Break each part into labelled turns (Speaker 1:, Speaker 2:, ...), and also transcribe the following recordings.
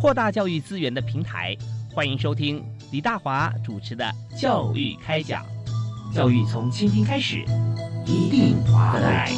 Speaker 1: 扩大教育资源的平台。欢迎收听李大华主持的《教育开讲》，教育从倾听开始，一定华得来。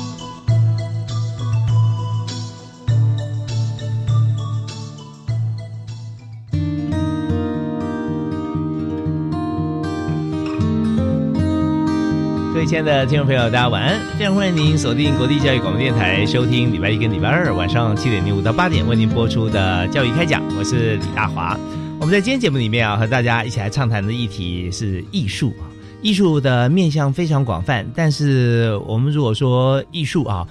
Speaker 1: 各位亲爱的听众朋友，大家晚安！非常欢迎您锁定国立教育广播电台，收听礼拜一跟礼拜二晚上七点零五到八点为您播出的《教育开讲》，我是李大华。我们在今天节目里面啊，和大家一起来畅谈的议题是艺术啊。艺术的面向非常广泛，但是我们如果说艺术啊，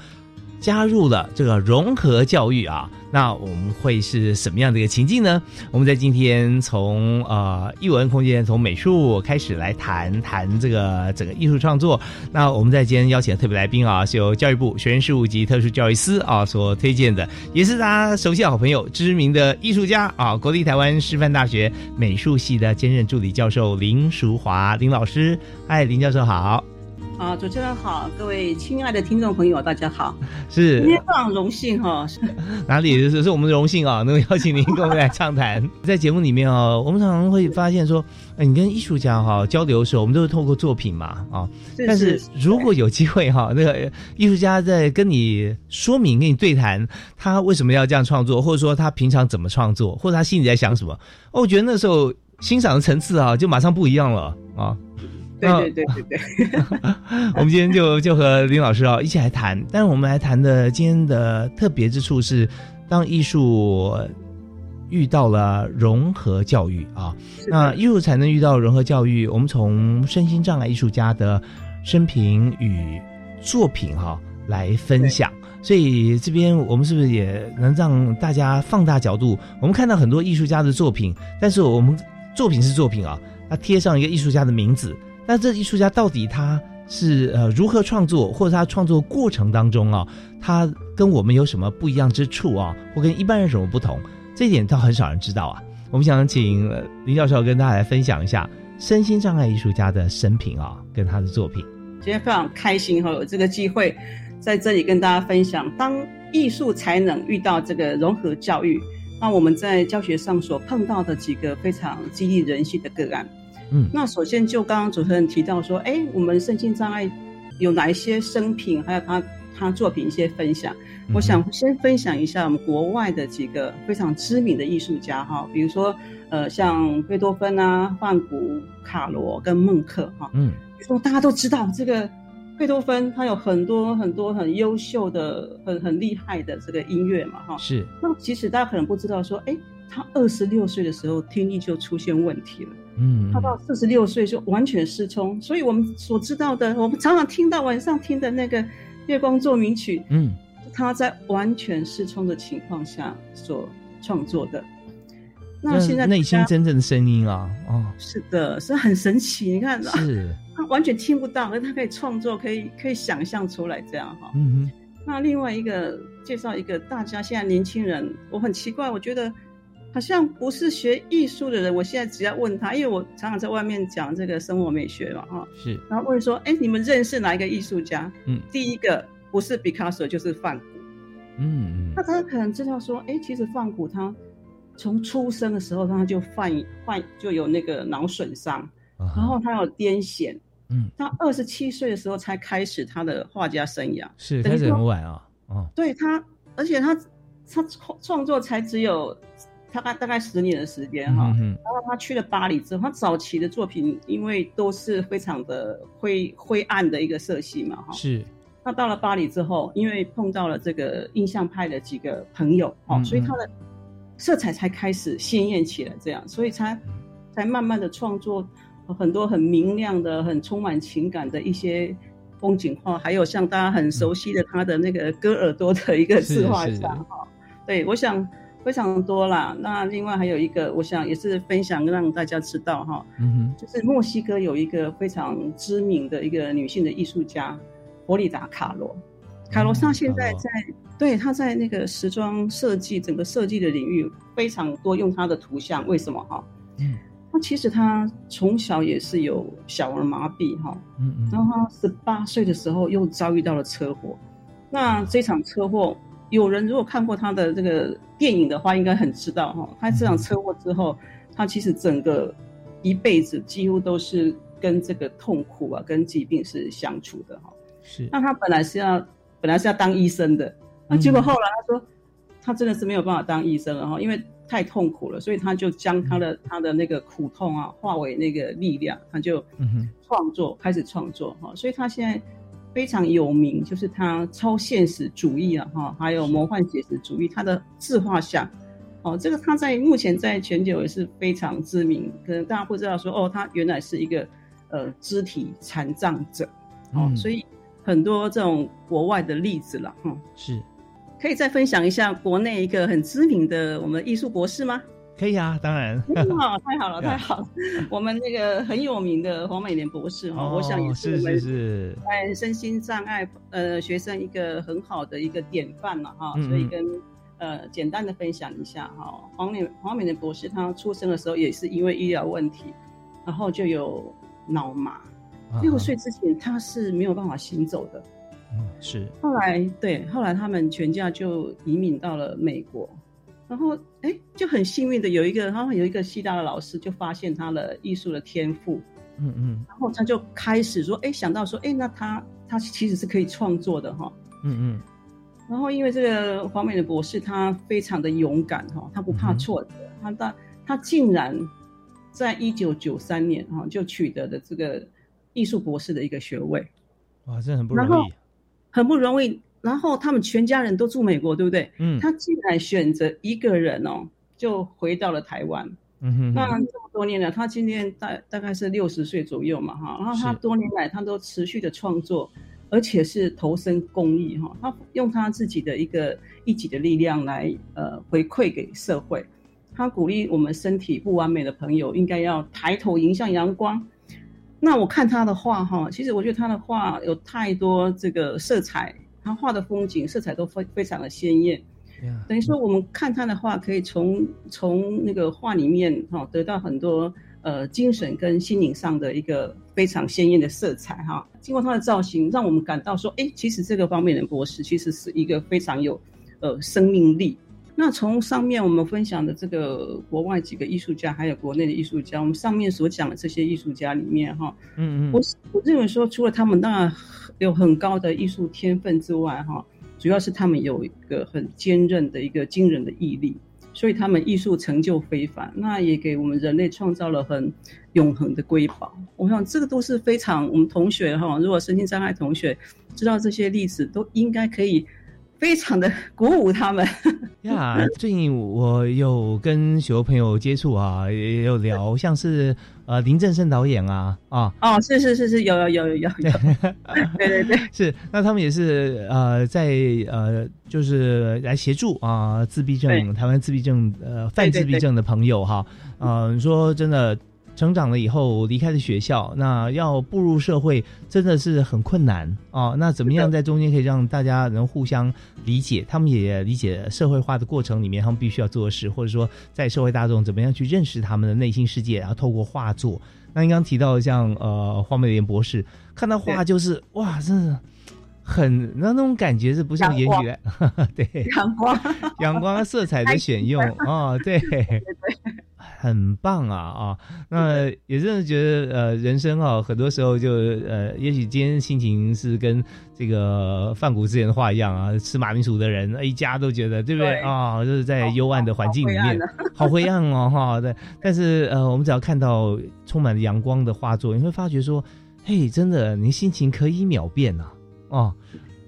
Speaker 1: 加入了这个融合教育啊。那我们会是什么样的一个情境呢？我们在今天从呃艺文空间，从美术开始来谈谈这个整个艺术创作。那我们在今天邀请的特别来宾啊，是由教育部学生事务及特殊教育司啊所推荐的，也是大家熟悉的好朋友，知名的艺术家啊，国立台湾师范大学美术系的兼任助理教授林淑华林老师。嗨，林教授好。
Speaker 2: 啊，主持人好，各位亲爱的听众朋友，大家好，
Speaker 1: 是。
Speaker 2: 今天非常荣幸哈，
Speaker 1: 哪里是是我们的荣幸啊，能够邀请您跟我们来畅谈。在节目里面哦，我们常常会发现说，哎，你跟艺术家哈交流的时候，我们都是透过作品嘛啊，但是。如果有机会哈，那个艺术家在跟你说明、跟你对谈，他为什么要这样创作，或者说他平常怎么创作，或者他心里在想什么，哦，我觉得那时候欣赏的层次啊，就马上不一样了啊。
Speaker 2: 对对对对对，
Speaker 1: 我们今天就就和林老师啊一起来谈，但是我们来谈的今天的特别之处是，当艺术遇到了融合教育啊，那艺术才能遇到融合教育。我们从身心障碍艺术家的生平与作品哈来分享，所以这边我们是不是也能让大家放大角度？我们看到很多艺术家的作品，但是我们作品是作品啊，它贴上一个艺术家的名字。那这艺术家到底他是呃如何创作，或者他创作过程当中啊，他跟我们有什么不一样之处啊，或跟一般人什么不同？这一点倒很少人知道啊。我们想请林教授跟大家来分享一下身心障碍艺术家的生平啊，跟他的作品。
Speaker 2: 今天非常开心哈，有这个机会在这里跟大家分享，当艺术才能遇到这个融合教育，那我们在教学上所碰到的几个非常激励人心的个案。
Speaker 1: 嗯，
Speaker 2: 那首先就刚刚主持人提到说，哎，我们身心障碍有哪一些生平，还有他他作品一些分享。我想先分享一下我们国外的几个非常知名的艺术家哈，比如说呃像贝多芬啊、梵谷、卡罗跟孟克哈。
Speaker 1: 嗯，
Speaker 2: 说大家都知道这个贝多芬，他有很多很多很优秀的、很很厉害的这个音乐嘛哈。
Speaker 1: 是。
Speaker 2: 那其实大家可能不知道说，哎。他二十六岁的时候听力就出现问题了，
Speaker 1: 嗯，
Speaker 2: 他到四十六岁就完全失聪。所以我们所知道的，我们常常听到晚上听的那个《月光奏鸣曲》，
Speaker 1: 嗯，
Speaker 2: 他在完全失聪的情况下所创作的。那现在
Speaker 1: 内心真正的声音啊，哦，
Speaker 2: 是的，是很神奇。你看，
Speaker 1: 是，
Speaker 2: 他完全听不到，而他可以创作，可以可以想象出来这样哈。
Speaker 1: 嗯哼
Speaker 2: 那另外一个介绍一个大家现在年轻人，我很奇怪，我觉得。好像不是学艺术的人，我现在只要问他，因为我常常在外面讲这个生活美学嘛，哈，
Speaker 1: 是，
Speaker 2: 然后问说，哎，你们认识哪一个艺术家？
Speaker 1: 嗯，
Speaker 2: 第一个不是毕卡索就是梵谷，
Speaker 1: 嗯嗯，
Speaker 2: 那他可能知道说，哎，其实梵谷他从出生的时候他就犯犯就有那个脑损伤，然后他有癫痫，
Speaker 1: 嗯，
Speaker 2: 他二十七岁的时候才开始他的画家生涯，
Speaker 1: 是开始很晚啊，哦，
Speaker 2: 对他，而且他他创创作才只有。大概大概十年的时间哈，然后他去了巴黎之后，他早期的作品因为都是非常的灰灰暗的一个色系嘛哈。
Speaker 1: 是。
Speaker 2: 那到了巴黎之后，因为碰到了这个印象派的几个朋友哦，所以他的色彩才开始鲜艳起来，这样，所以才才慢慢的创作很多很明亮的、很充满情感的一些风景画，还有像大家很熟悉的他的那个割耳朵的一个自画像哈。对，我想。非常多啦。那另外还有一个，我想也是分享让大家知道哈，
Speaker 1: 嗯
Speaker 2: 就是墨西哥有一个非常知名的一个女性的艺术家，弗里达卡罗。卡罗莎现在在对她在那个时装设计整个设计的领域非常多用她的图像，为什么哈？
Speaker 1: 嗯
Speaker 2: 那其实她从小也是有小儿麻痹哈，
Speaker 1: 嗯嗯
Speaker 2: 然后她十八岁的时候又遭遇到了车祸。那这场车祸，有人如果看过他的这个电影的话，应该很知道哈。他这场车祸之后，他其实整个一辈子几乎都是跟这个痛苦啊、跟疾病是相处的哈。
Speaker 1: 是
Speaker 2: 那他本来是要本来是要当医生的，那结果后来他说，他真的是没有办法当医生了哈，因为太痛苦了，所以他就将他的他的那个苦痛啊化为那个力量，他就创作开始创作哈，所以他现在非常有名，就是他超现实主义啊哈，还有魔幻写实主义，他的自画像。哦，这个他在目前在全球也是非常知名，可能大家不知道说哦，他原来是一个呃肢体残障者，哦，
Speaker 1: 嗯。
Speaker 2: 所以很多这种国外的例子了，哈、
Speaker 1: 是。
Speaker 2: 可以再分享一下国内一个很知名的我们艺术博士吗？
Speaker 1: 可以啊，当然
Speaker 2: 哇，太好了，
Speaker 1: 对啊
Speaker 2: 太好了！我们那个很有名的黄美莲博士哈、
Speaker 1: 哦
Speaker 2: 我想也
Speaker 1: 是
Speaker 2: 我们
Speaker 1: 是是
Speaker 2: 在身心障碍呃学生一个很好的一个典范了哈，
Speaker 1: 嗯
Speaker 2: 所以跟呃简单的分享一下哈。黄美黄美莲博士他出生的时候也是因为医疗问题，然后就有脑麻，
Speaker 1: 啊
Speaker 2: 六岁之前他是没有办法行走的。
Speaker 1: 嗯是
Speaker 2: 后来对，后来他们全家就移民到了美国，然后哎，就很幸运的有一个，然后有一个西大的老师就发现他的艺术的天赋，
Speaker 1: 嗯嗯
Speaker 2: 然后他就开始说，哎，想到说，哎，那他他其实是可以创作的哈。
Speaker 1: 嗯嗯
Speaker 2: 然后因为这个黄美的博士，他非常的勇敢哈，他不怕挫折，他他他竟然在一九九三年哈就取得了这个艺术博士的一个学位。
Speaker 1: 哇，真的很不容易，
Speaker 2: 很不容易。然后他们全家人都住美国，对不对？
Speaker 1: 嗯
Speaker 2: 他竟然选择一个人哦，就回到了台湾。
Speaker 1: 嗯哼
Speaker 2: 那
Speaker 1: 哼
Speaker 2: 这么多年了，他今年大大概是六十岁左右嘛，哈。然后他多年来他都持续的创作，而且是投身公益哈。他用他自己的一个一己的力量来呃回馈给社会。他鼓励我们身体不完美的朋友应该要抬头迎向阳光。那我看他的画哈，其实我觉得他的画有太多这个色彩，他画的风景色彩都非非常的鲜艳。等于说，我们看他的画，可以从从那个画里面哈、得到很多呃精神跟心灵上的一个非常鲜艳的色彩哈、经过他的造型，让我们感到说，哎，其实这个方面的博士其实是一个非常有呃生命力。那从上面我们分享的这个国外几个艺术家，还有国内的艺术家，我们上面所讲的这些艺术家里面哈、
Speaker 1: 嗯嗯
Speaker 2: 我我认为说，除了他们那有很高的艺术天分之外，哈，主要是他们有一个很坚韧的一个惊人的毅力，所以他们艺术成就非凡，那也给我们人类创造了很永恒的瑰宝。我想这个都是非常我们同学哈，如果身心障碍同学知道这些例子，都应该可以非常的鼓舞他们。
Speaker 1: 呀，最近我有跟许多朋友接触啊，也有聊，像是呃林正盛导演啊啊，
Speaker 2: 哦，是是是是，有有有有有。有，对对对，
Speaker 1: 是，那他们也是呃在呃就是来协助啊、自闭症台湾自闭症呃犯自闭症的朋友哈，呃你说真的。成长了以后离开了学校，那要步入社会真的是很困难啊、那怎么样在中间可以让大家能互相理解？他们也理解社会化的过程里面他们必须要做的事，或者说在社会大众怎么样去认识他们的内心世界，然后透过画作。那您刚提到像呃黄美莲博士，看到画就是哇，真的很那那种感觉是不像言语。来，对，
Speaker 2: 阳光，
Speaker 1: 阳光色彩的选用 哦，对，很棒啊啊！那也真的觉得呃，人生啊，很多时候就呃，也许今天心情是跟这个范谷之前的话一样啊，吃马铃薯的人一家都觉得对不对？
Speaker 2: 对。
Speaker 1: 啊？就是在幽暗的环境里面。
Speaker 2: 好灰暗
Speaker 1: 哦哈。对，但是呃，我们只要看到充满阳光的画作，你会发觉说，嘿，真的，你心情可以秒变呐哦。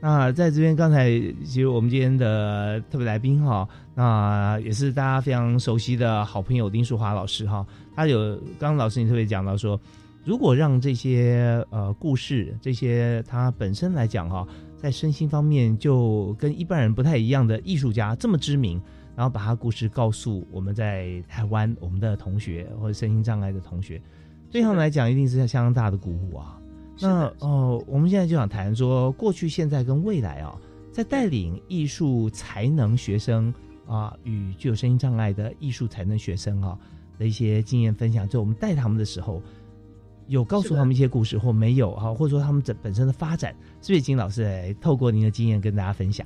Speaker 1: 那在这边，刚才其实我们今天的特别来宾哈，那也是大家非常熟悉的好朋友丁淑华老师哈。他有刚刚老师你特别讲到说，如果让这些呃故事，这些他本身来讲哈，在身心方面就跟一般人不太一样的艺术家这么知名，然后把他故事告诉我们在台湾我们的同学或者身心障碍的同学，对他们来讲一定是相当大的鼓舞啊。那哦，我们现在就想谈说过去、现在跟未来啊，在带领艺术才能学生啊与具有声音障碍的艺术才能学生啊的一些经验分享，就我们带他们的时候。有告诉他们一些故事，或没有哈，或者说他们整本身的发展，是不是金老师来透过您的经验跟大家分享？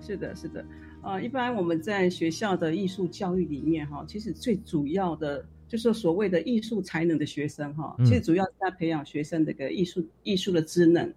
Speaker 2: 是的，是的，呃，一般我们在学校的艺术教育里面哈，其实最主要的就是所谓的艺术才能的学生哈，其实主要是在培养学生这个艺术艺术的知能，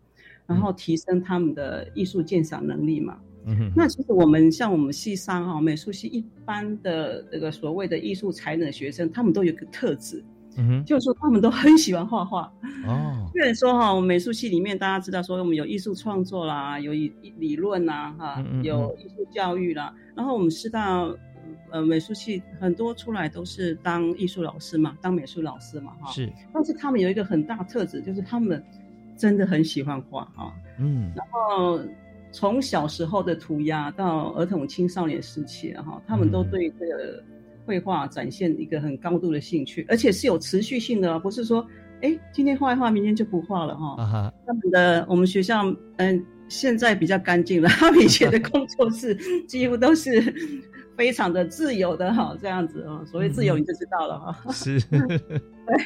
Speaker 2: 然后提升他们的艺术鉴赏能力嘛。嗯哼。那其实我们像我们系上哈，美术系一般的这个所谓的艺术才能的学生，他们都有个特质。嗯就是说他们都很喜欢画画哦。虽然说哈，我们美术系里面大家知道说我们有艺术创作啦，有理理论呐，哈，有艺术教育啦。然后我们师大呃美术系很多出来都是当艺术老师嘛，当美术老师嘛，哈。
Speaker 1: 是。
Speaker 2: 但是他们有一个很大特质，就是他们真的很喜欢画哈。嗯。然后从小时候的涂鸦到儿童青少年时期哈，他们都对这个。绘画展现一个很高度的兴趣，而且是有持续性的，不是说，哎，今天画一画，明天就不画了哈。他们的我们学校，嗯，现在比较干净了，他们以前的工作室几乎都是非常的自由的哈，这样子哦。所谓自由，你就知道了哈。
Speaker 1: 是。
Speaker 2: 对。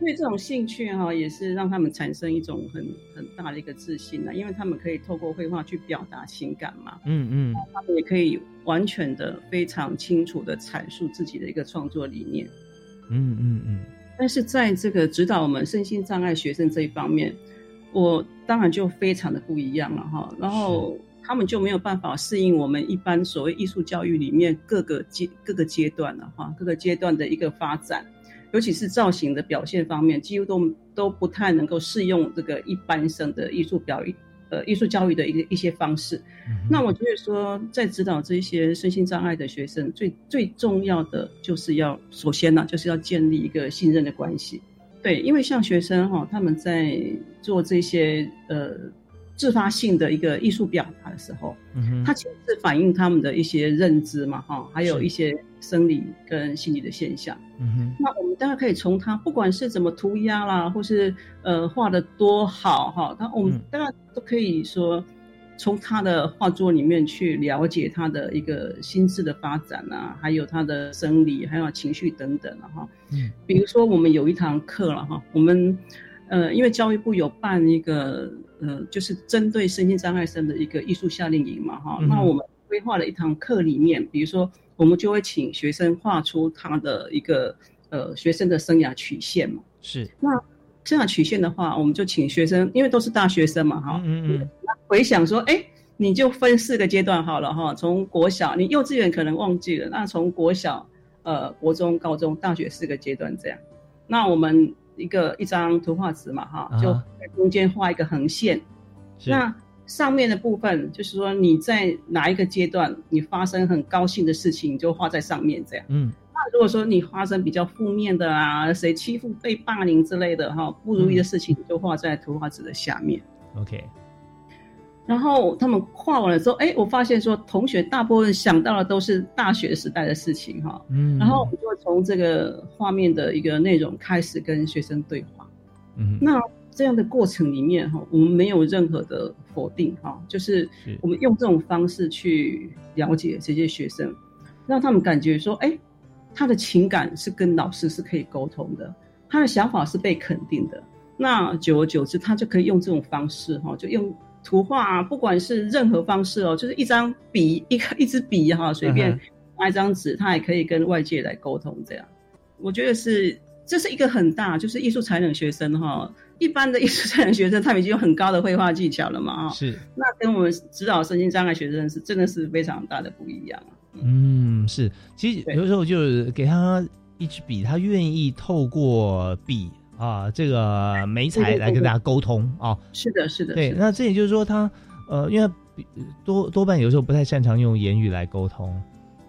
Speaker 2: 所以这种兴趣哈，也是让他们产生一种很很大的一个自信呢，因为他们可以透过绘画去表达情感嘛。嗯嗯，他们也可以完全的、非常清楚的阐述自己的一个创作理念。嗯嗯嗯。但是在这个指导我们身心障碍学生这一方面，我当然就非常的不一样了哈。然后他们就没有办法适应我们一般所谓艺术教育里面各个阶各个阶段了哈，各个阶段的一个发展。尤其是造型的表现方面，几乎都都不太能够适用这个一般生的艺术表演，呃，艺术教育的一个一些方式。那我觉得说，在指导这些身心障碍的学生，最最重要的就是要首先呢，就是要建立一个信任的关系。对，因为像学生哈，他们在做这些呃。自发性的一个艺术表达的时候，嗯它其实是反映他们的一些认知嘛，哈，还有一些生理跟心理的现象。嗯哼，那我们当然可以从他不管是怎么涂鸦啦，或是呃画的多好哈，他我们当然都可以说从他的画作里面去了解他的一个心智的发展啊，还有他的生理还有情绪等等了哈。嗯，比如说我们有一堂课了哈，我们呃因为教育部有办一个。呃，就是针对身心障碍生的一个艺术夏令营嘛，哈。那我们规划了一堂课里面，比如说，我们就会请学生画出他的一个呃学生的生涯曲线嘛。
Speaker 1: 是。
Speaker 2: 那生涯曲线的话，我们就请学生，因为都是大学生嘛，哈。嗯嗯。回想说，哎，你就分四个阶段好了，哈。从国小，你幼稚园可能忘记了，那从国小、呃，国中、高中、大学四个阶段这样。那我们。一个一张图画纸嘛，哈，就在中间画一个横线。那上面的部分就是说你在哪一个阶段你发生很高兴的事情，你就画在上面这样。嗯。那如果说你发生比较负面的啊，谁欺负、被霸凌之类的哈，不如意的事情，就画在图画纸的下面。
Speaker 1: OK。
Speaker 2: 然后他们画完了之后，哎，我发现说同学大部分想到的都是大学时代的事情哈，嗯，然后我就从这个画面的一个内容开始跟学生对话，嗯，那这样的过程里面哈，我们没有任何的否定哈，就是。我们用这种方式去了解这些学生，让他们感觉说，哎，他的情感是跟老师是可以沟通的，他的想法是被肯定的，那久而久之，他就可以用这种方式哈，就用。图画，啊不管是任何方式哦，就是一张笔，一个一支笔哈，随便拿一张纸，他也可以跟外界来沟通。这样，我觉得是这是一个很大，就是艺术才能学生哈，一般的艺术才能学生，他们已经有很高的绘画技巧了嘛，啊。
Speaker 1: 是。
Speaker 2: 那跟我们指导身心障碍学生是真的是非常大的不一样。
Speaker 1: 嗯，是。其实有时候就是给他一支笔，他愿意透过笔。啊，这个媒材来跟大家沟通啊，
Speaker 2: 是的，是的，
Speaker 1: 对。那这也就是说，他呃，因为多多半有时候不太擅长用言语来沟通，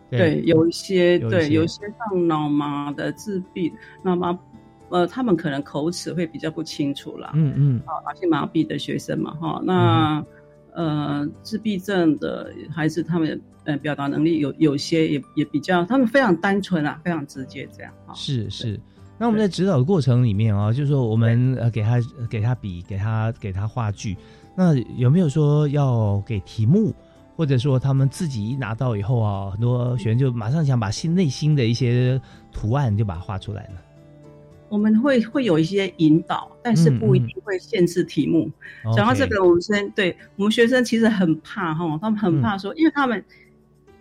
Speaker 2: 对，有一些对，有一些像脑麻的自闭，脑麻呃，他们可能口齿会比较不清楚啦。嗯嗯，啊，脑性麻痹的学生嘛，哈，那呃自闭症的孩子，他们呃表达能力有有些也也比较，他们非常单纯啊，非常直接这样啊。
Speaker 1: 是是。那我们在指导的过程里面啊，就是说我们呃给他给他笔，给他给他话剧，那有没有说要给题目，或者说他们自己一拿到以后啊，很多学员就马上想把心内心的一些图案就把它画出来呢？
Speaker 2: 我们会会有一些引导，但是不一定会限制题目。讲到这个，我们先对我们学生其实很怕哈，他们很怕说，因为他们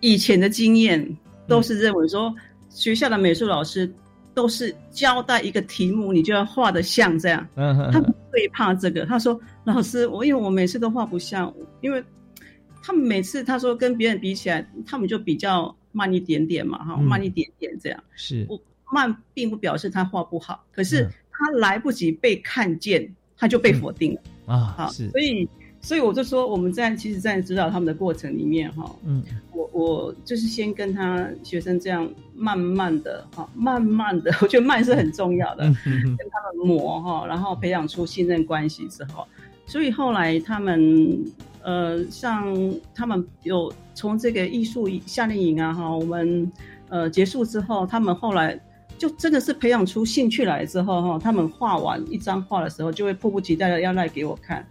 Speaker 2: 以前的经验都是认为说学校的美术老师。都是交代一个题目，你就要画的像这样。嗯，他最怕这个。他说：“老师，我因为我每次都画不像，因为他们每次他说跟别人比起来，他们就比较慢一点点嘛，哈，慢一点点这样。
Speaker 1: 是，
Speaker 2: 我慢并不表示他画不好，可是他来不及被看见，他就被否定了啊。好，所以。”所以我就说，我们在其实，在指导他们的过程里面，哈，嗯，我我就是先跟他学生这样慢慢的，哈，慢慢的，我觉得慢是很重要的，跟他们磨，哈，然后培养出信任关系之后，所以后来他们，呃，像他们有从这个艺术夏令营啊，哈，我们呃结束之后，他们后来就真的是培养出兴趣来之后，哈，他们画完一张画的时候，就会迫不及待的要来给我看。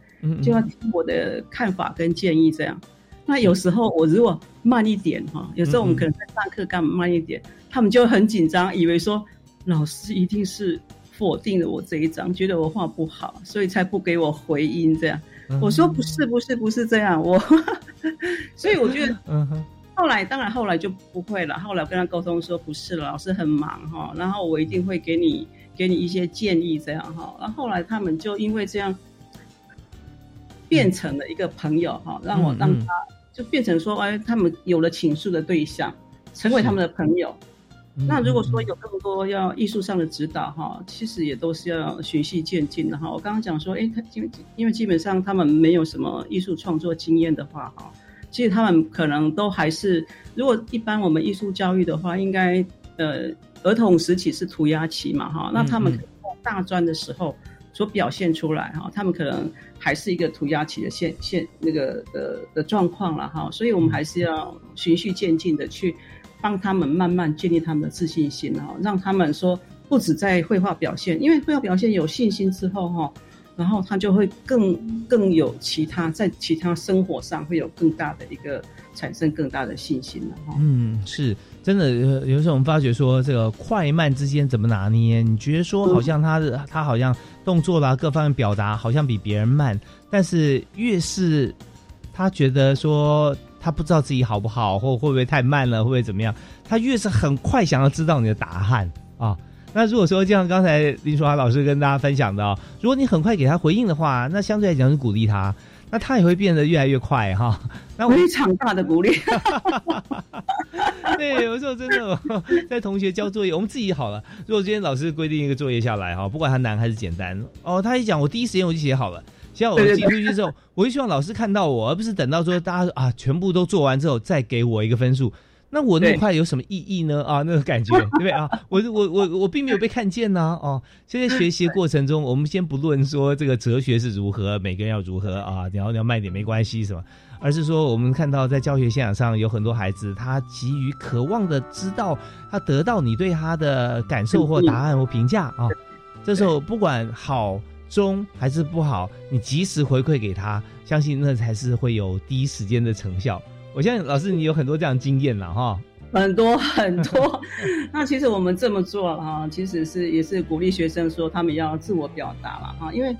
Speaker 2: 就要听我的看法跟建议这样，那有时候我如果慢一点哈，有时候我们可能在上课干嘛慢一点，他们就很紧张，以为说老师一定是否定了我这一张，觉得我画不好，所以才不给我回音这样。我说不是不是不是这样，我 所以我觉得，后来当然后来就不会了。后来我跟他沟通说不是了，老师很忙哈，然后我一定会给你给你一些建议这样哈。然后后来他们就因为这样。变成了一个朋友哈，让我让他就变成说，哎，他们有了倾诉的对象，成为他们的朋友。那如果说有更多要艺术上的指导哈，其实也都是要循序渐进的哈。我刚刚讲说，哎，他因为因为基本上他们没有什么艺术创作经验的话哈，其实他们可能都还是，如果一般我们艺术教育的话，应该呃儿童时期是涂鸦期嘛哈，那他们大专的时候。所表现出来哈，他们可能还是一个涂鸦期的现现那个的的状况了哈，所以我们还是要循序渐进的去帮他们慢慢建立他们的自信心哈，让他们说不止在绘画表现，因为绘画表现有信心之后哈，然后他就会更更有其他在其他生活上会有更大的一个产生更大的信心了哈。
Speaker 1: 嗯，是。真的有有时候我们发觉说这个快慢之间怎么拿捏？你觉得说好像他的他好像动作啦各方面表达好像比别人慢，但是越是他觉得说他不知道自己好不好，或会不会太慢了，会不会怎么样？他越是很快想要知道你的答案啊。那如果说就像刚才林淑华老师跟大家分享的，如果你很快给他回应的话，那相对来讲是鼓励他。那他也会变得越来越快哈，
Speaker 2: 那非常大的鼓励。
Speaker 1: 对，有时候真的在同学交作业，我们自己好了。如果今天老师规定一个作业下来哈，不管他难还是简单，哦，他一讲，我第一时间我就写好了。写好我寄出去之后，我就希望老师看到我，而不是等到说大家啊全部都做完之后再给我一个分数。那我那么快有什么意义呢？啊，那个感觉，对不对啊？我我我我并没有被看见呢。哦，现在学习过程中，我们先不论说这个哲学是如何，每个人要如何啊，你要你要慢点没关系，是吧？而是说，我们看到在教学现场上有很多孩子，他急于渴望的知道，他得到你对他的感受或答案或评价啊。这时候不管好中还是不好，你及时回馈给他，相信那才是会有第一时间的成效。我相信老师，你有很多这样经验了哈，
Speaker 2: 很多很多。那其实我们这么做哈，其实是也是鼓励学生说他们要自我表达了哈。因为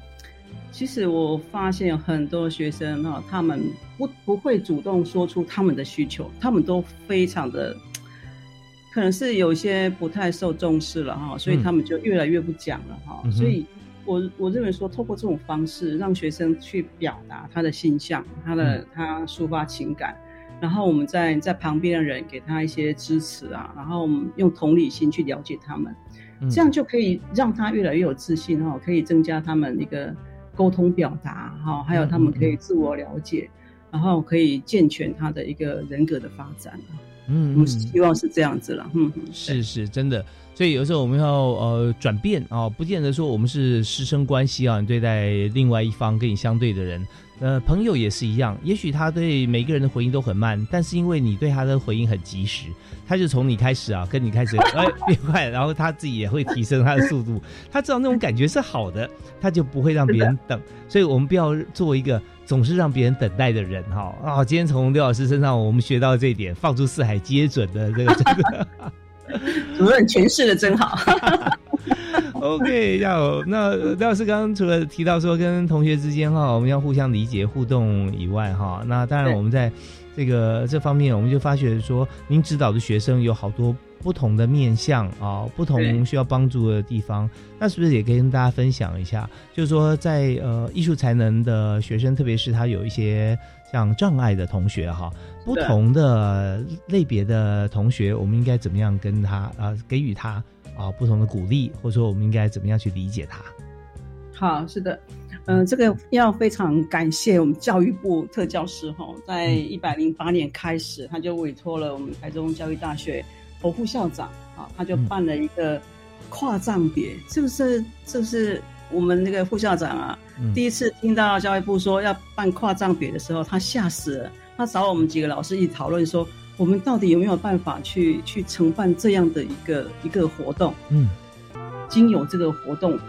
Speaker 2: 其实我发现很多学生哈，他们不不会主动说出他们的需求，他们都非常的，可能是有些不太受重视了哈，所以他们就越来越不讲了哈。所以我我认为说，透过这种方式让学生去表达他的心象，他的他抒发情感。然后我们在在旁边的人给他一些支持啊，然后用同理心去了解他们，这样就可以让他越来越有自信哈，可以增加他们一个沟通表达哈，还有他们可以自我了解，然后可以健全他的一个人格的发展。
Speaker 1: 嗯，
Speaker 2: 我们希望是这样子了。嗯，
Speaker 1: 是是真的。所以有时候我们要呃转变啊，不见得说我们是师生关系啊，你对待另外一方跟你相对的人，呃，朋友也是一样。也许他对每个人的回应都很慢，但是因为你对他的回应很及时，他就从你开始啊，跟你开始哎变快，然后他自己也会提升他的速度。他知道那种感觉是好的，他就不会让别人等。所以我们不要做一个总是让别人等待的人哈啊！今天从刘老师身上我们学到这一点，放出四海皆准的这个这个。
Speaker 2: 主任诠释的真好。
Speaker 1: OK，要那廖老师刚刚除了提到说跟同学之间哈，我们要互相理解互动以外哈，那当然我们在这个这方面，我们就发觉说，您指导的学生有好多不同的面向啊，不同需要帮助的地方，那是不是也可以跟大家分享一下？就是说，在呃艺术才能的学生，特别是他有一些。像障碍的同学哈，不同的类别的同学，我们应该怎么样跟他啊给予他啊不同的鼓励，或者说我们应该怎么样去理解他？
Speaker 2: 好，是的，嗯，这个要非常感谢我们教育部特教师哈，在一百零八年开始，他就委托了我们台中教育大学侯副校长啊，他就办了一个跨障别，是不是？是不是？我们那个副校长啊，第一次听到教育部说要办跨障别的时候，他吓死了。他找我们几个老师一起讨论说，我们到底有没有办法去去承办这样的一个一个活动？嗯，经有这个活动，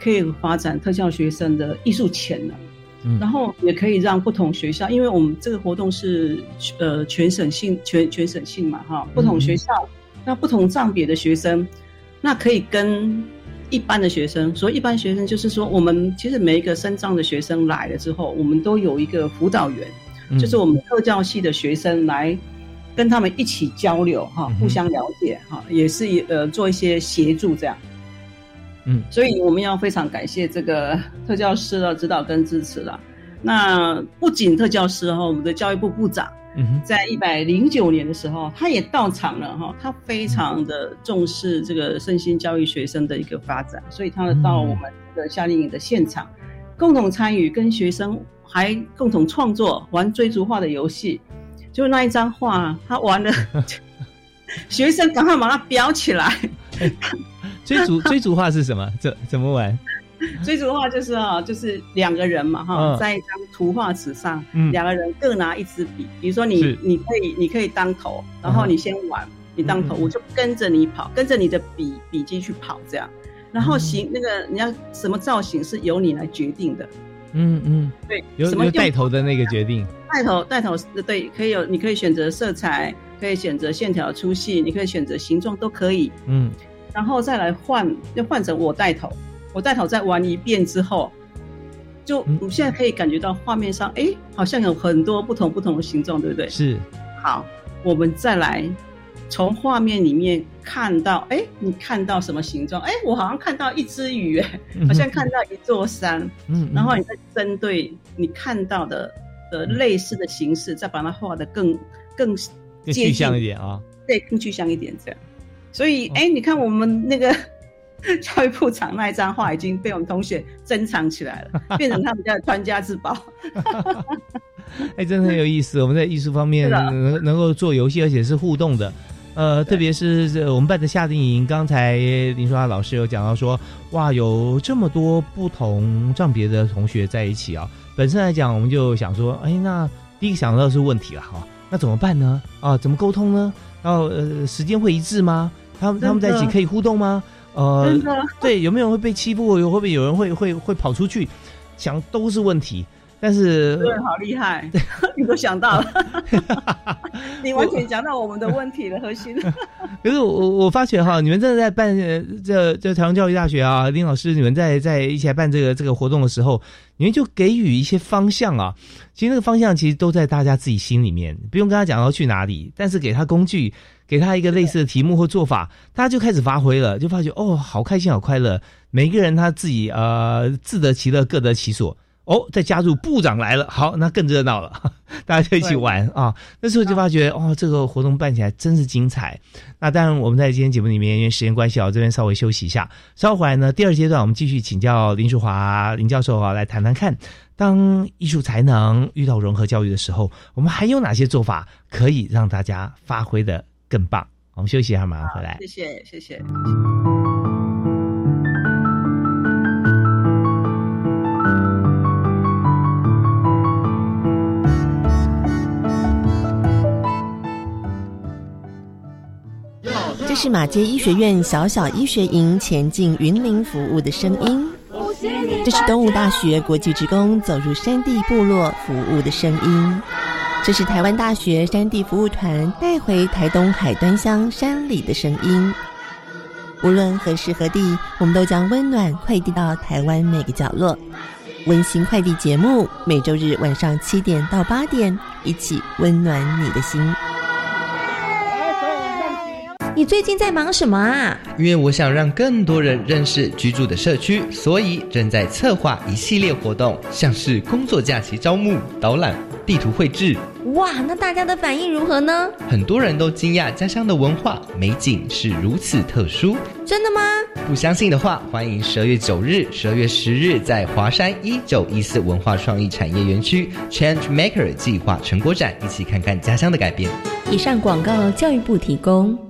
Speaker 2: 可以发展特教学生的艺术潜能，嗯，然后也可以让不同学校，因为我们这个活动是呃全省性全全省性嘛，哈，不同学校那不同障别的学生，那可以跟。一般的学生，所以一般学生就是说，我们其实每一个升障的学生来了之后，我们都有一个辅导员，就是我们特教系的学生来跟他们一起交流哈，互相了解哈，也是呃做一些协助这样。嗯，所以我们要非常感谢这个特教师的指导跟支持了。那不仅特教师哈，我们的教育部部长。在一百零九年的时候，他也到场了哈。他非常的重视这个身心教育学生的一个发展，所以他到我们的夏令营的现场，共同参与，跟学生还共同创作玩追逐画的游戏。就那一张画，他玩了，学生赶快把它裱起来。
Speaker 1: 追逐追逐画是什么？怎怎么玩？
Speaker 2: 追逐画就是啊，就是两个人嘛哈，在一张图画纸上，两个人各拿一支笔。比如说你，你可以，你可以当头，然后你先玩，你当头，我就跟着你跑，跟着你的笔笔记去跑，这样。然后形那个你要什么造型是由你来决定的。
Speaker 1: 嗯嗯，
Speaker 2: 对，
Speaker 1: 有什么带头的那个决定？
Speaker 2: 带头带头对，可以有，你可以选择色彩，可以选择线条粗细，你可以选择形状都可以。嗯，然后再来换，就换成我带头。我带头再玩一遍之后，就我现在可以感觉到画面上，哎，好像有很多不同不同的形状，对不对？
Speaker 1: 是。
Speaker 2: 好，我们再来从画面里面看到，哎，你看到什么形状？哎，我好像看到一只鱼，哎，好像看到一座山。嗯。然后你再针对你看到的的类似的形式，再把它画的更更
Speaker 1: 具象一点啊。
Speaker 2: 对，更具象一点这样。所以，哎，你看我们那个。教育部长那一张画已经被我们同学珍藏起来了，变成他们家的传家之宝。
Speaker 1: 哎，真的很有意思。我们在艺术方面能能够做游戏，而且是互动的。呃，特别是我们办的夏令营，刚才林淑华老师有讲到说，哇，有这么多不同障别的同学在一起啊。本身来讲，我们就想说，哎，那第一个想到的是问题了哈，那怎么办呢？啊，怎么沟通呢？然后呃，时间会一致吗？他们他们在一起可以互动吗？
Speaker 2: 呃，
Speaker 1: 对，有没有人会被欺负？有会不会有人会会会跑出去？想都是问题。但是，
Speaker 2: 对，好厉害，你都想到了，你完全讲到我们的问题的核心。
Speaker 1: 可是我我发觉哈，你们真的在办这这台湾教育大学啊，林老师，你们在在一起来办这个这个活动的时候，你们就给予一些方向啊。其实那个方向其实都在大家自己心里面，不用跟他讲要去哪里，但是给他工具。给他一个类似的题目或做法，大家就开始发挥了，就发觉哦，好开心，好快乐。每个人他自己呃自得其乐，各得其所哦，再加入部长来了，好，那更热闹了，大家就一起玩啊。那时候就发觉，哦，这个活动办起来真是精彩。那当然，我们在今天节目里面，因为时间关系啊，这边稍微休息一下。稍后回来呢，第二阶段我们继续请教林淑华林教授啊，来谈谈看，当艺术才能遇到融合教育的时候，我们还有哪些做法可以让大家发挥的更棒？我们休息一下，马上回来。
Speaker 2: 谢谢，谢谢。
Speaker 3: 是马街医学院小小医学营前进云林服务的声音，这是东吴大学国际职工走入山地部落服务的声音，这是台湾大学山地服务团带回台东海端乡山里的声音。无论何时何地，我们都将温暖快递到台湾每个角落。温馨快递节目每周日晚上七点到八点，一起温暖你的心。
Speaker 4: 你最近在忙什么啊？
Speaker 5: 因为我想让更多人认识居住的社区，所以正在策划一系列活动，像是工作假期招募、导览、地图绘制。
Speaker 4: 哇，那大家的反应如何呢？
Speaker 5: 很多人都惊讶家乡的文化美景是如此特殊。
Speaker 4: 真的吗？
Speaker 5: 不相信的话，欢迎十二月九日、十二月十日在华山一九一四文化创意产业园区 Change Maker 计划成果展，一起看看家乡的改变。
Speaker 4: 以上广告，教育部提供。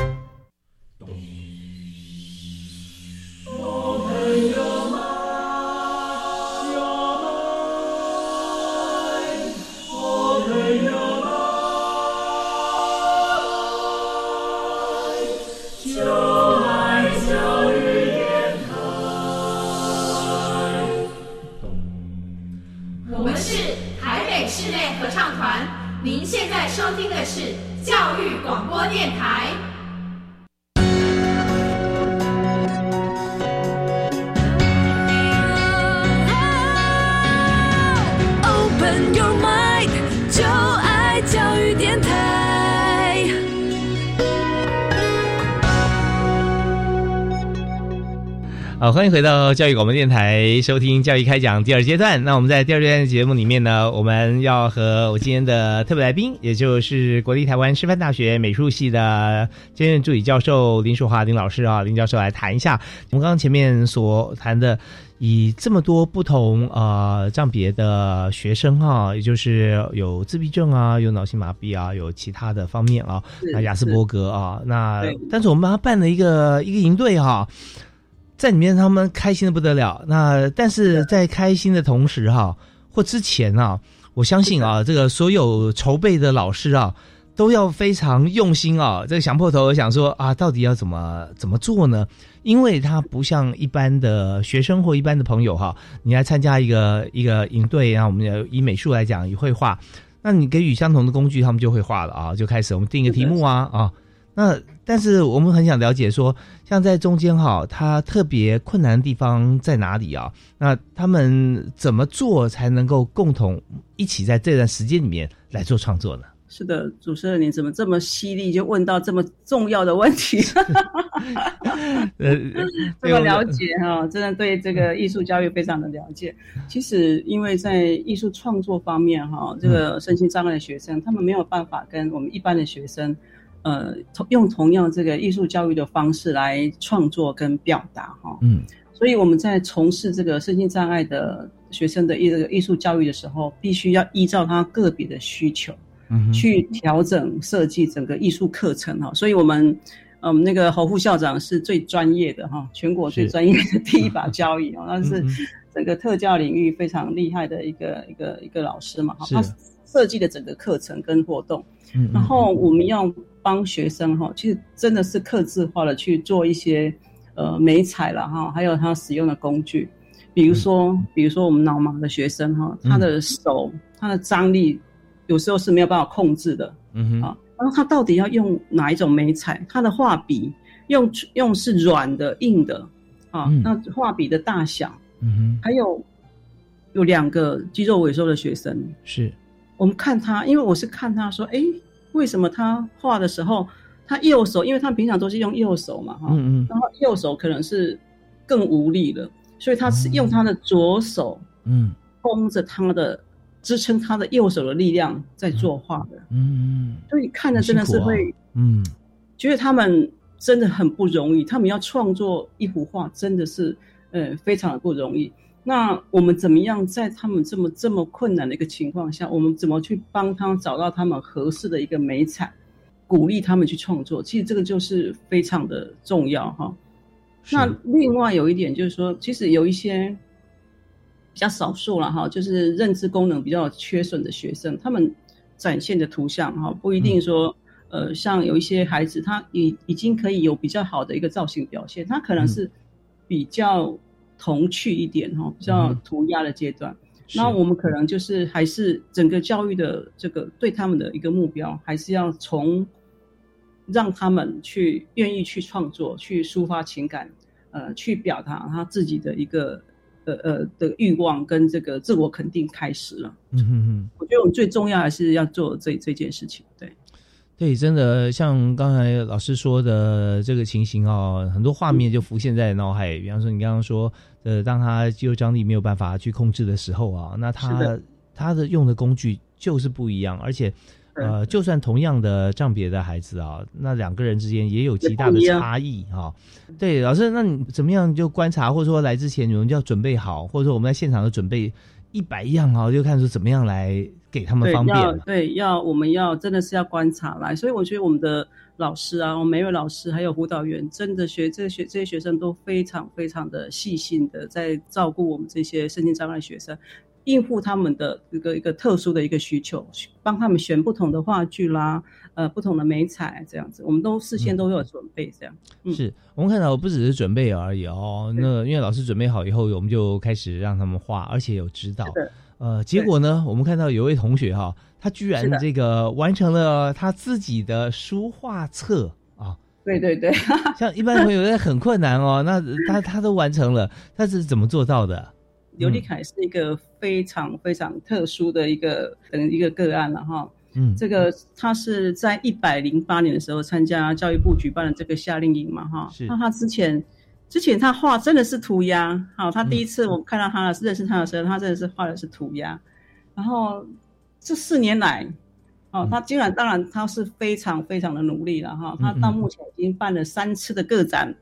Speaker 1: 好，欢迎回到教育广播电台，收听教育开讲第二阶段。那我们在第二阶段的节目里面呢，我们要和我今天的特别来宾，也就是国立台湾师范大学美术系的兼任助理教授林淑华林老师啊，林教授来谈一下我们刚刚前面所谈的。以这么多不同呃障别的学生哈、也就是有自闭症啊，有脑性麻痹啊，有其他的方面啊，那雅斯伯格啊，那但是我们帮他办了一个一个营队哈、在里面他们开心的不得了。那但是在开心的同时哈、或之前啊，我相信啊，这个所有筹备的老师啊，都要非常用心啊，这个想破头想说啊，到底要怎么怎么做呢？因为他不像一般的学生或一般的朋友哈，你来参加一个一个营队，然后我们以美术来讲，以绘画，那你给予相同的工具，他们就会画了啊，就开始我们定一个题目啊啊。那但是我们很想了解说，像在中间哈，它特别困难的地方在哪里啊？那他们怎么做才能够共同一起在这段时间里面来做创作呢？
Speaker 2: 是的，主持人，你怎么这么犀利，就问到这么重要的问题？
Speaker 1: 呃，
Speaker 2: 这么了解哈，真的对这个艺术教育非常的了解。其实，因为在艺术创作方面哈，这个身心障碍的学生，他们没有办法跟我们一般的学生，呃，同用同样这个艺术教育的方式来创作跟表达哈。
Speaker 1: 嗯，
Speaker 2: 所以我们在从事这个身心障碍的学生的艺这个艺术教育的时候，必须要依照他个别的需求。
Speaker 1: 嗯
Speaker 2: 去调整设计整个艺术课程哈，所以我们嗯那个侯副校长是最专业的哈，全国最专业的第一把 交椅哦，他是
Speaker 1: 嗯
Speaker 2: 整个特教领域非常厉害的一个一个一个老师嘛哈，他设计的整个课程跟活动，
Speaker 1: 嗯
Speaker 2: 然后我们要帮学生哈，其实真的是克制化的去做一些呃美彩了哈，还有他使用的工具。比如说，比如说我们脑麻的学生哈，他的手、他的张力有时候是没有办法控制的，
Speaker 1: 嗯哼，
Speaker 2: 啊，然后他到底要用哪一种眉彩？他的画笔用用是软的、硬的，啊，
Speaker 1: 嗯
Speaker 2: 那画笔的大小，
Speaker 1: 嗯哼，
Speaker 2: 还有有两个肌肉萎缩的学生，
Speaker 1: 是，
Speaker 2: 我们看他，因为我是看他说，哎，为什么他画的时候，他右手，因为他平常都是用右手嘛，哈、
Speaker 1: 嗯嗯。
Speaker 2: 然后右手可能是更无力了，所以他是用他的左手
Speaker 1: 嗯。
Speaker 2: 绷着他的支撑他的右手的力量在作画的，
Speaker 1: 嗯
Speaker 2: 所以看着真的是会
Speaker 1: 嗯。
Speaker 2: 觉得他们真的很不容易，他们要创作一幅画真的是呃非常的不容易。那我们怎么样在他们这么这么困难的一个情况下，我们怎么去帮他们找到他们合适的一个美彩，鼓励他们去创作？其实这个就是非常的重要哈。那另外有一点就是说，其实有一些比较少数了哈，就是认知功能比较缺损的学生，他们展现的图像哈，不一定说、呃，像有一些孩子他已已经可以有比较好的一个造型表现，他可能是比较童趣一点哈，比较涂鸦的阶段。那我们可能就是还是整个教育的这个对他们的一个目标，还是要从让他们去愿意去创作、去抒发情感，呃，去表达他自己的一个呃呃的欲望跟这个自我肯定开始了。
Speaker 1: 嗯嗯嗯。
Speaker 2: 我觉得我们最重要还是要做这这件事情。对，
Speaker 1: 对，真的像刚才老师说的这个情形哦，很多画面就浮现在脑海。比方说，你刚刚说，呃，当他肌肉张力没有办法去控制的时候啊，那他
Speaker 2: 的
Speaker 1: 他的用的工具就是不一样，而且。呃，就算同样的障别的孩子啊，那两个人之间也有极大的差异啊、对，老师，那你怎么样就观察，或者说来之前你们就要准备好，或者说我们在现场的准备一百样啊，就看出怎么样来给他们方便
Speaker 2: 要对，要我们要真的是要观察来，所以我觉得我们的老师啊，我们每位老师还有辅导员，真的学这些学这些学生都非常非常的细心的在照顾我们这些身心障碍学生。应付他们的一个一个特殊的一个需求，帮他们选不同的话剧啦，呃，不同的美彩这样子，我们都事先都有准备这样。嗯、
Speaker 1: 是我们看到不只是准备而已哦，那因为老师准备好以后，我们就开始让他们画，而且有指导。呃，结果呢，我们看到有位同学哈、他居然这个完成了他自己的书画册啊。
Speaker 2: 对对对，
Speaker 1: 像一般朋友很困难哦，那 他他都完成了，他是怎么做到的？
Speaker 2: 刘立凯是一个非常非常特殊的一个等一个个案了哈。
Speaker 1: 嗯，
Speaker 2: 这个他是在一百零八年的时候参加教育部举办的这个夏令营嘛哈。
Speaker 1: 是。
Speaker 2: 那他之前之前他画真的是涂鸦，好，他第一次我看到他认识他的时候，他真的是画的是涂鸦。然后这四年来，哦，他竟然当然他是非常非常的努力了哈。他到目前已经办了三次的个展。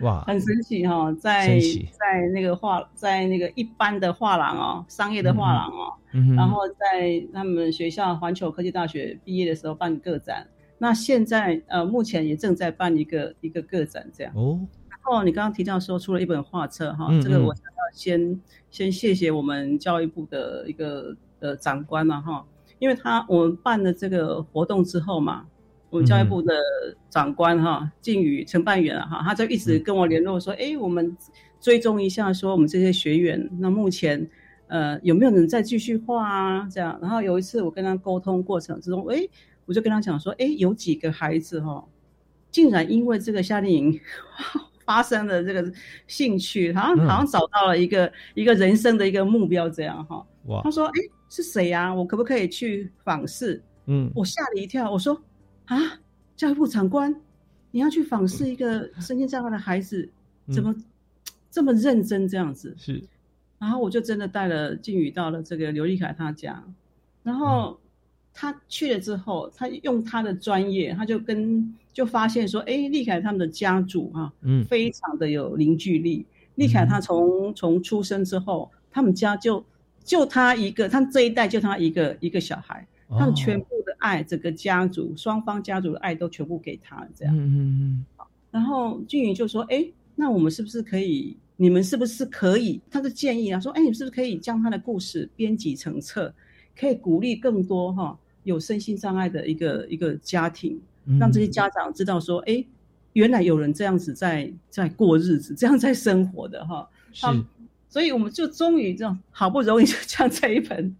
Speaker 1: 哇，
Speaker 2: 很神奇哈、哦，在在那个画，在那个一般的画廊哦，商业的画廊哦，
Speaker 1: 嗯、
Speaker 2: 然后在他们学校环球科技大学毕业的时候办个展，那现在呃目前也正在办一个一个个展这样。
Speaker 1: 哦，
Speaker 2: 然后你刚刚提到说出了一本画册哈、
Speaker 1: 嗯，
Speaker 2: 这个我想要先先谢谢我们教育部的一个呃长官嘛哈，因为他我们办了这个活动之后嘛。我们教育部的长官哈，靖宇承办员哈，他就一直跟我联络说，哎，我们追踪一下，说我们这些学员，那目前呃有没有人再继续画啊？这样，然后有一次我跟他沟通过程之中，哎，我就跟他讲说，哎，有几个孩子哈，竟然因为这个夏令营 发生的这个兴趣，好像好像找到了一个一个人生的一个目标，这样哈。
Speaker 1: 哇，
Speaker 2: 他说，哎，是谁呀？我可不可以去访视？
Speaker 1: 嗯，
Speaker 2: 我吓了一跳，我说。啊，教育部长官，你要去访视一个身心障碍的孩子，
Speaker 1: 嗯、
Speaker 2: 怎么这么认真这样子？
Speaker 1: 是，
Speaker 2: 然后我就真的带了靖宇到了这个刘立凯他家，然后他去了之后，他用他的专业，他就跟就发现说，哎，立凯他们的家族啊，
Speaker 1: 嗯，
Speaker 2: 非常的有凝聚力。立凯他从从出生之后，他们家就就他一个，他这一代就他一个一个小孩。他们全部的爱，整个家族双方家族的爱都全部给他了，这样。
Speaker 1: 嗯嗯嗯。
Speaker 2: 然后俊宇就说：“哎，那我们是不是可以？你们是不是可以？”他的建议啊，说：“哎，你是不是可以将他的故事编辑成册，可以鼓励更多哈有身心障碍的一个一个家庭，让这些家长知道说：哎，原来有人这样子在在过日子，这样在生活的哈。”
Speaker 1: 是。
Speaker 2: 所以我们就终于这样好不容易就将这一本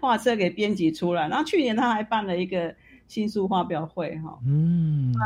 Speaker 2: 画册给编辑出来。然后去年他还办了一个新书发表会，哈，
Speaker 1: 嗯，那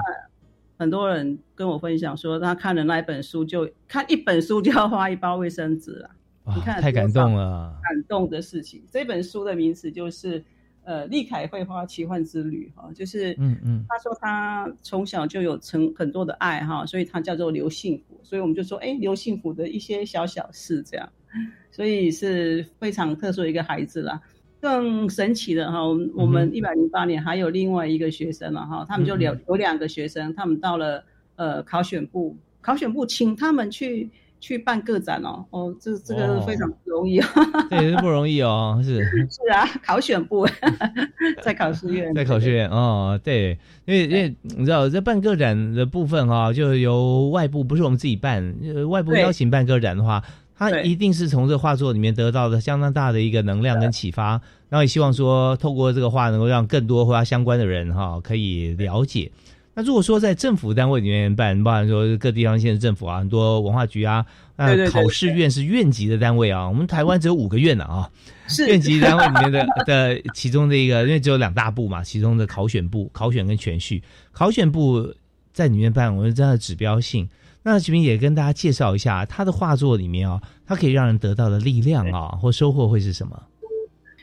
Speaker 2: 很多人跟我分享说，他看了那一本书就看一本书就要花一包卫生纸了，你看
Speaker 1: 太感动了，
Speaker 2: 感动的事情。这本书的名字就是。呃，丽凯绘画奇幻之旅哈，就是，
Speaker 1: 嗯嗯，
Speaker 2: 他说他从小就有成很多的爱哈，所以他叫做刘幸福，所以我们就说，哎，刘幸福的一些小小事这样，所以是非常特殊的一个孩子啦。更神奇的哈，我们一百零八年还有另外一个学生了哈，他们就有有两个学生，他们到了呃考选部，考选部请他们去。去办个展哦，哦，这这个非常不容易啊，
Speaker 1: 对，是不容易哦，是。
Speaker 2: 是啊，考选部 在考试院，
Speaker 1: 在考试院哦，对，因为因为你知道在办个展的部分哈，就由外部不是我们自己办，外部邀请办个展的话，他一定是从这画作里面得到的相当大的一个能量跟启发，然后也希望说透过这个画能够让更多和他相关的人哈可以了解。那如果说在政府单位里面办，包含说各地方县政府啊，很多文化局啊，
Speaker 2: 那
Speaker 1: 考试院是院级的单位啊。我们台湾只有五个院呢啊，
Speaker 2: 是
Speaker 1: 院级单位里面的的其中的一个，因为只有两大部嘛，其中的考选部、考选跟全序，考选部在里面办，我们真的指标性。那这边也跟大家介绍一下他的画作里面啊，他可以让人得到的力量啊，或收获会是什么？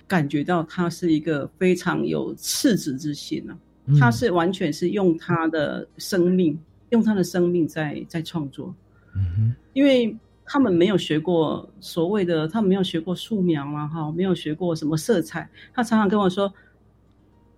Speaker 2: 感觉到他是一个非常有赤子之心呢。他是完全是用他的生命，用他的生命在在创作，
Speaker 1: 嗯哼，
Speaker 2: 因为他们没有学过所谓的，他们没有学过素描啊，哈，没有学过什么色彩。他常常跟我说，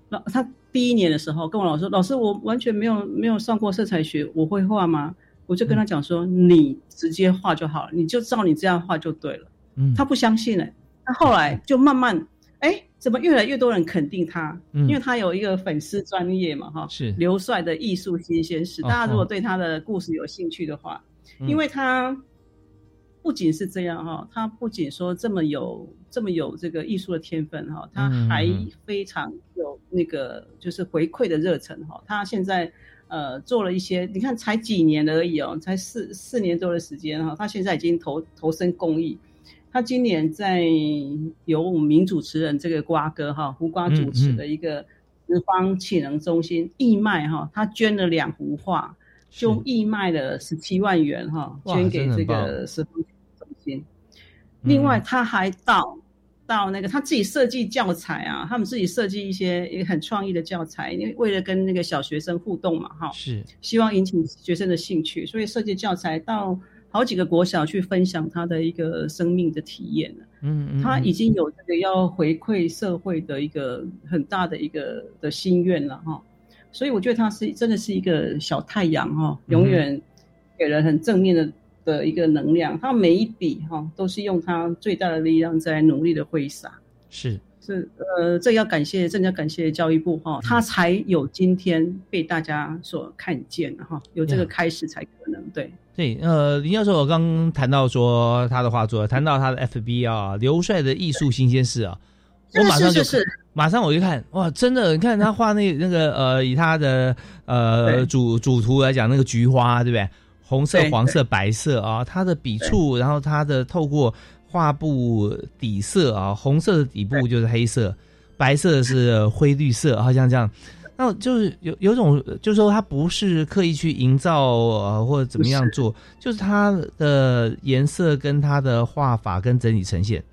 Speaker 2: 老他第一年的时候跟我老师，老师我完全没有没有上过色彩学，我会画吗？我就跟他讲说，你直接画就好了，你就照你这样画就对了。
Speaker 1: 嗯，
Speaker 2: 他不相信哎，他后来就慢慢。哎，怎么越来越多人肯定他？
Speaker 1: 嗯，
Speaker 2: 因为他有一个粉丝专业嘛，哈，
Speaker 1: 是
Speaker 2: 刘帅的艺术新鲜事。大家如果对他的故事有兴趣的话，因为他不仅是这样哈，他不仅说这么有这么有这个艺术的天分哈，他还非常有那个就是回馈的热忱哈。他现在呃做了一些，你看才几年而已哦，才四四年多的时间哈，他现在已经投投身公益。他今年在由我们名主持人这个瓜哥哈胡瓜主持的一个十方启能中心义卖哈，他捐了两幅画，就义卖了十七万元哈，捐给这个十方中心。另外他还到到那个他自己设计教材啊，他们自己设计一些很创意的教材，因为为了跟那个小学生互动嘛哈，
Speaker 1: 是
Speaker 2: 希望引起学生的兴趣，所以设计教材到。好几个国小去分享他的一个生命的体验了，
Speaker 1: 嗯，
Speaker 2: 他已经有这个要回馈社会的一个很大的一个的心愿了哈，所以我觉得他是真的是一个小太阳哈，永远给人很正面的的一个能量，他每一笔哈都是用他最大的力量在努力的挥洒，
Speaker 1: 是。
Speaker 2: 是呃，这要感谢，真的要感谢教育部哈，他才有今天被大家所看见哈，有这个开始才可能对。
Speaker 1: 对呃，林教授，我刚谈到说他的画作，谈到他的 FB 啊，刘帅的艺术新鲜事啊，我马上就马上我就看哇，真的，你看他画那那个呃，以他的呃主主图来讲，那个菊花对不对？红色、黄色、白色啊，他的笔触，然后他的透过。画布底色啊，红色的底部就是黑色，白色是灰绿色，好像这样。那就是有有种，就是说它不是刻意去营造呃或者怎么样做，就是它的颜色跟它的画法跟整体呈现，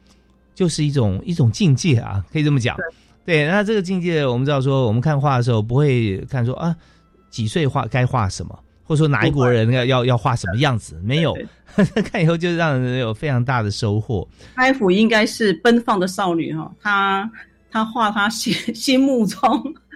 Speaker 1: 就是一种一种境界啊，可以这么讲。对，那这个境界我们知道说，我们看画的时候不会看说啊几岁画该画什么。或者说哪一国人要要要画什么样子？没有 看以后就让人有非常大的收获。
Speaker 2: 开府应该是奔放的少女哈，她她画她心心目中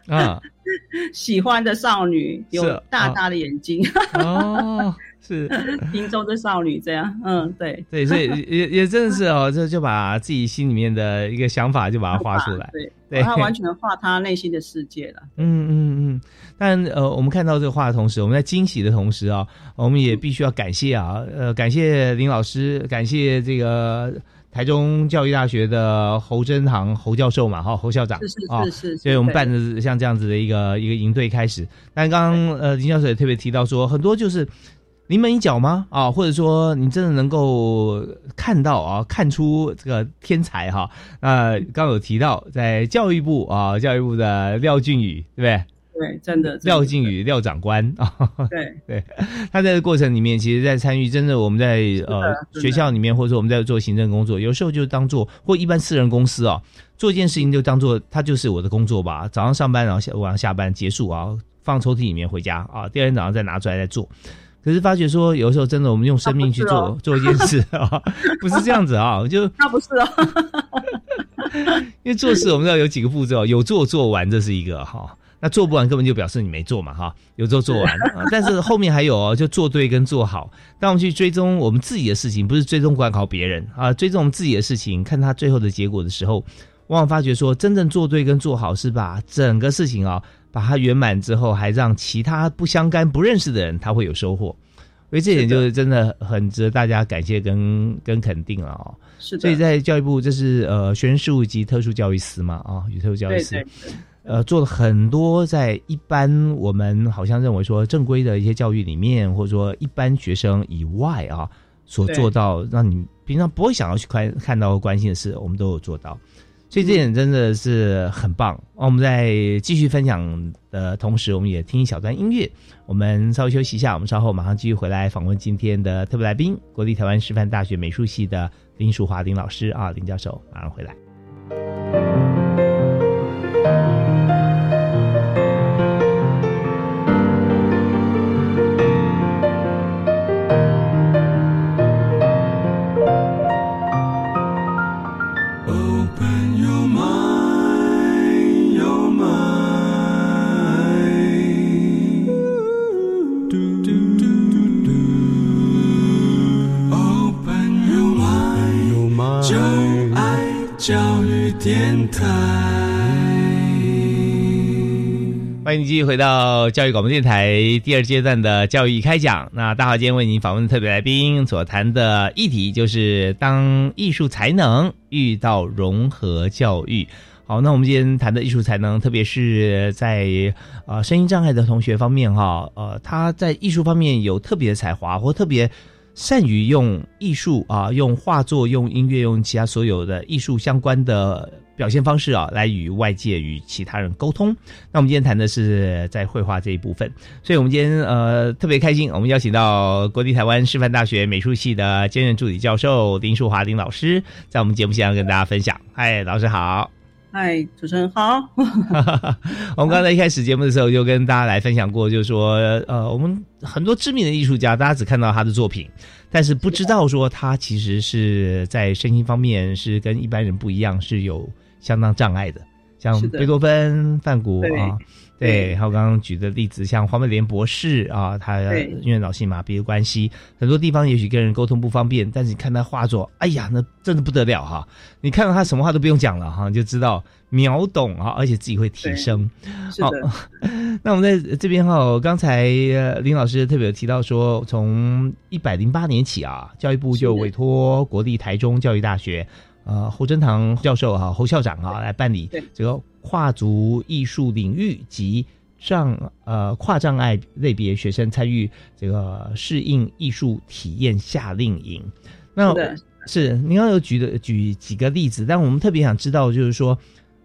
Speaker 1: 啊
Speaker 2: 喜欢的少女，有大大的眼睛
Speaker 1: 哦。是
Speaker 2: 心中的少女这样，嗯，对
Speaker 1: 对，所以也也真的是哦，就就把自己心里面的一个想法就把它画出来，
Speaker 2: 对，对，他完全画他内心的世界了。
Speaker 1: 嗯嗯嗯。但呃，我们看到这个画的同时，我们在惊喜的同时啊，我们也必须要感谢啊，呃，感谢林老师，感谢这个台中教育大学的侯珍堂侯教授嘛，哈，侯校长
Speaker 2: 是是是是，
Speaker 1: 所以我们办的像这样子的一个一个营队开始。但刚刚呃林教授也特别提到说，很多就是。临门一脚吗？啊，或者说你真的能够看到啊，看出这个天才哈？那刚有提到在教育部啊，教育部的廖俊宇，对不对？
Speaker 2: 对，真的。
Speaker 1: 廖俊宇，廖长官啊。
Speaker 2: 对
Speaker 1: 对，他在这过程里面，其实，在参与，真的我们在呃学校里面，或者说我们在做行政工作，有时候就当做或一般私人公司啊，做一件事情就当做他就是我的工作吧。早上上班，然后下晚上下班结束啊，放抽屉里面回家啊，第二天早上再拿出来再做。可是发觉说，有时候真的，我们用生命去做做一件事啊，不是这样子啊，就
Speaker 2: 那不是哦，
Speaker 1: 因为做事我们知道有几个步骤，有做做完这是一个哈，那做不完根本就表示你没做嘛哈，有做做完，但是后面还有哦，就做对跟做好。当我们去追踪我们自己的事情，不是追踪管考别人啊，追踪我们自己的事情，看他最后的结果的时候，往往发觉说，真正做对跟做好是把整个事情啊。把它圆满之后，还让其他不相干、不认识的人，他会有收获。所以这点就是真的很值得大家感谢跟跟肯定了哦。
Speaker 2: 是的。
Speaker 1: 所以在教育部，这是呃学生事务及特殊教育司嘛啊，与特殊教育司，呃，做了很多在一般我们好像认为说正规的一些教育里面，或者说一般学生以外啊，所做到让你平常不会想要去看看到关心的事，我们都有做到。所以这点真的是很棒。我们在继续分享的同时，我们也听一小段音乐。我们稍微休息一下，我们稍后马上继续回来访问今天的特别来宾——国立台湾师范大学美术系的林淑华林老师啊，林教授，马上回来。电台，欢迎继续回到教育广播电台第二阶段的教育开讲。那大华今天为您访问的特别来宾所谈的议题，就是当艺术才能遇到融合教育。好，那我们今天谈的艺术才能，特别是在呃声音障碍的同学方面，哈，呃，他在艺术方面有特别的才华，或特别。善于用艺术啊，用画作、用音乐、用其他所有的艺术相关的表现方式啊，来与外界、与其他人沟通。那我们今天谈的是在绘画这一部分，所以我们今天呃特别开心，我们邀请到国立台湾师范大学美术系的兼任助理教授林淑华林老师，在我们节目现场跟大家分享。嗨，老师好。
Speaker 2: 嗨，主持人好。
Speaker 1: 我们刚才一开始节目的时候就跟大家来分享过，就是说，呃，我们很多知名的艺术家，大家只看到他的作品，但是不知道说他其实是在声音方面是跟一般人不一样，是有相当障碍的，像贝多芬、梵谷啊。对，还有刚刚举的例子，像黄美莲博士啊，他因为脑性麻痹的关系，很多地方也许跟人沟通不方便，但是你看他画作，哎呀，那真的不得了哈！你看到他什么话都不用讲了哈，你就知道秒懂啊，而且自己会提升。
Speaker 2: 好，
Speaker 1: 那我们在这边哈，刚才林老师特别提到说，从一百零八年起啊，教育部就委托国立台中教育大学。呃，侯珍堂教授啊，侯校长啊，来办理这个跨足艺术领域及障呃跨障碍类别学生参与这个适应艺术体验夏令营。那是您刚有举的举几个例子，但我们特别想知道，就是说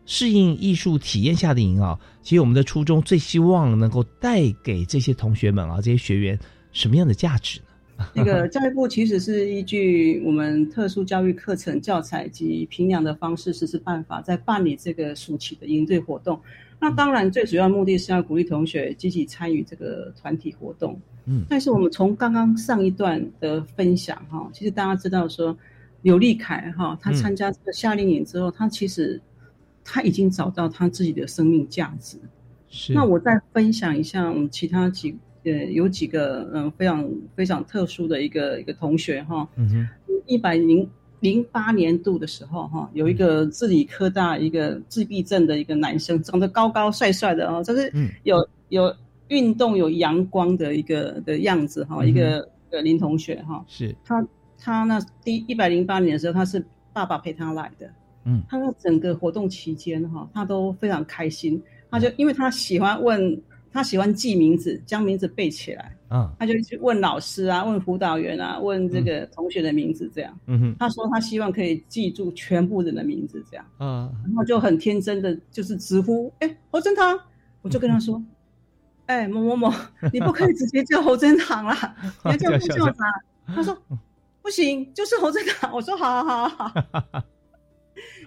Speaker 1: 适应艺术体验夏令营啊，其实我们的初衷最希望能够带给这些同学们啊，这些学员什么样的价值呢？
Speaker 2: 那个教育部其实是依据我们特殊教育课程教材及评量的方式实施办法，在办理这个暑期的营队活动。那当然，最主要目的是要鼓励同学积极参与这个团体活动。嗯，但是我们从刚刚上一段的分享哈，其实大家知道说，刘立凯哈，他参加这个夏令营之后，他其实他已经找到他自己的生命价值。
Speaker 1: 是。
Speaker 2: 那我再分享一下我们其他几。呃，有几个嗯非常非常特殊的一个一个同学哈，嗯哼，一百零零八年度的时候哈，有一个智理科大一个自闭症的一个男生，长得高高帅帅的哦，就是有有运动有阳光的一个的样子哈，一个呃林同学哈，
Speaker 1: 是。
Speaker 2: 他他那第一百零八年的时候，他是爸爸陪他来的，嗯，他那整个活动期间哈，他都非常开心，他就因为他喜欢问。他喜欢记名字，将名字背起来。
Speaker 1: 啊，
Speaker 2: 他就去问老师啊，问辅导员啊，问这个同学的名字，这样。
Speaker 1: 嗯哼，
Speaker 2: 他说他希望可以记住全部人的名字，这样。
Speaker 1: 啊，
Speaker 2: 然后就很天真的，就是直呼：“哎，侯正堂。”我就跟他说：“哎，某某某，你不可以直接叫侯正堂啦，你要叫副校长。”他说：“不行，就是侯正堂。”我说：“好好好好。”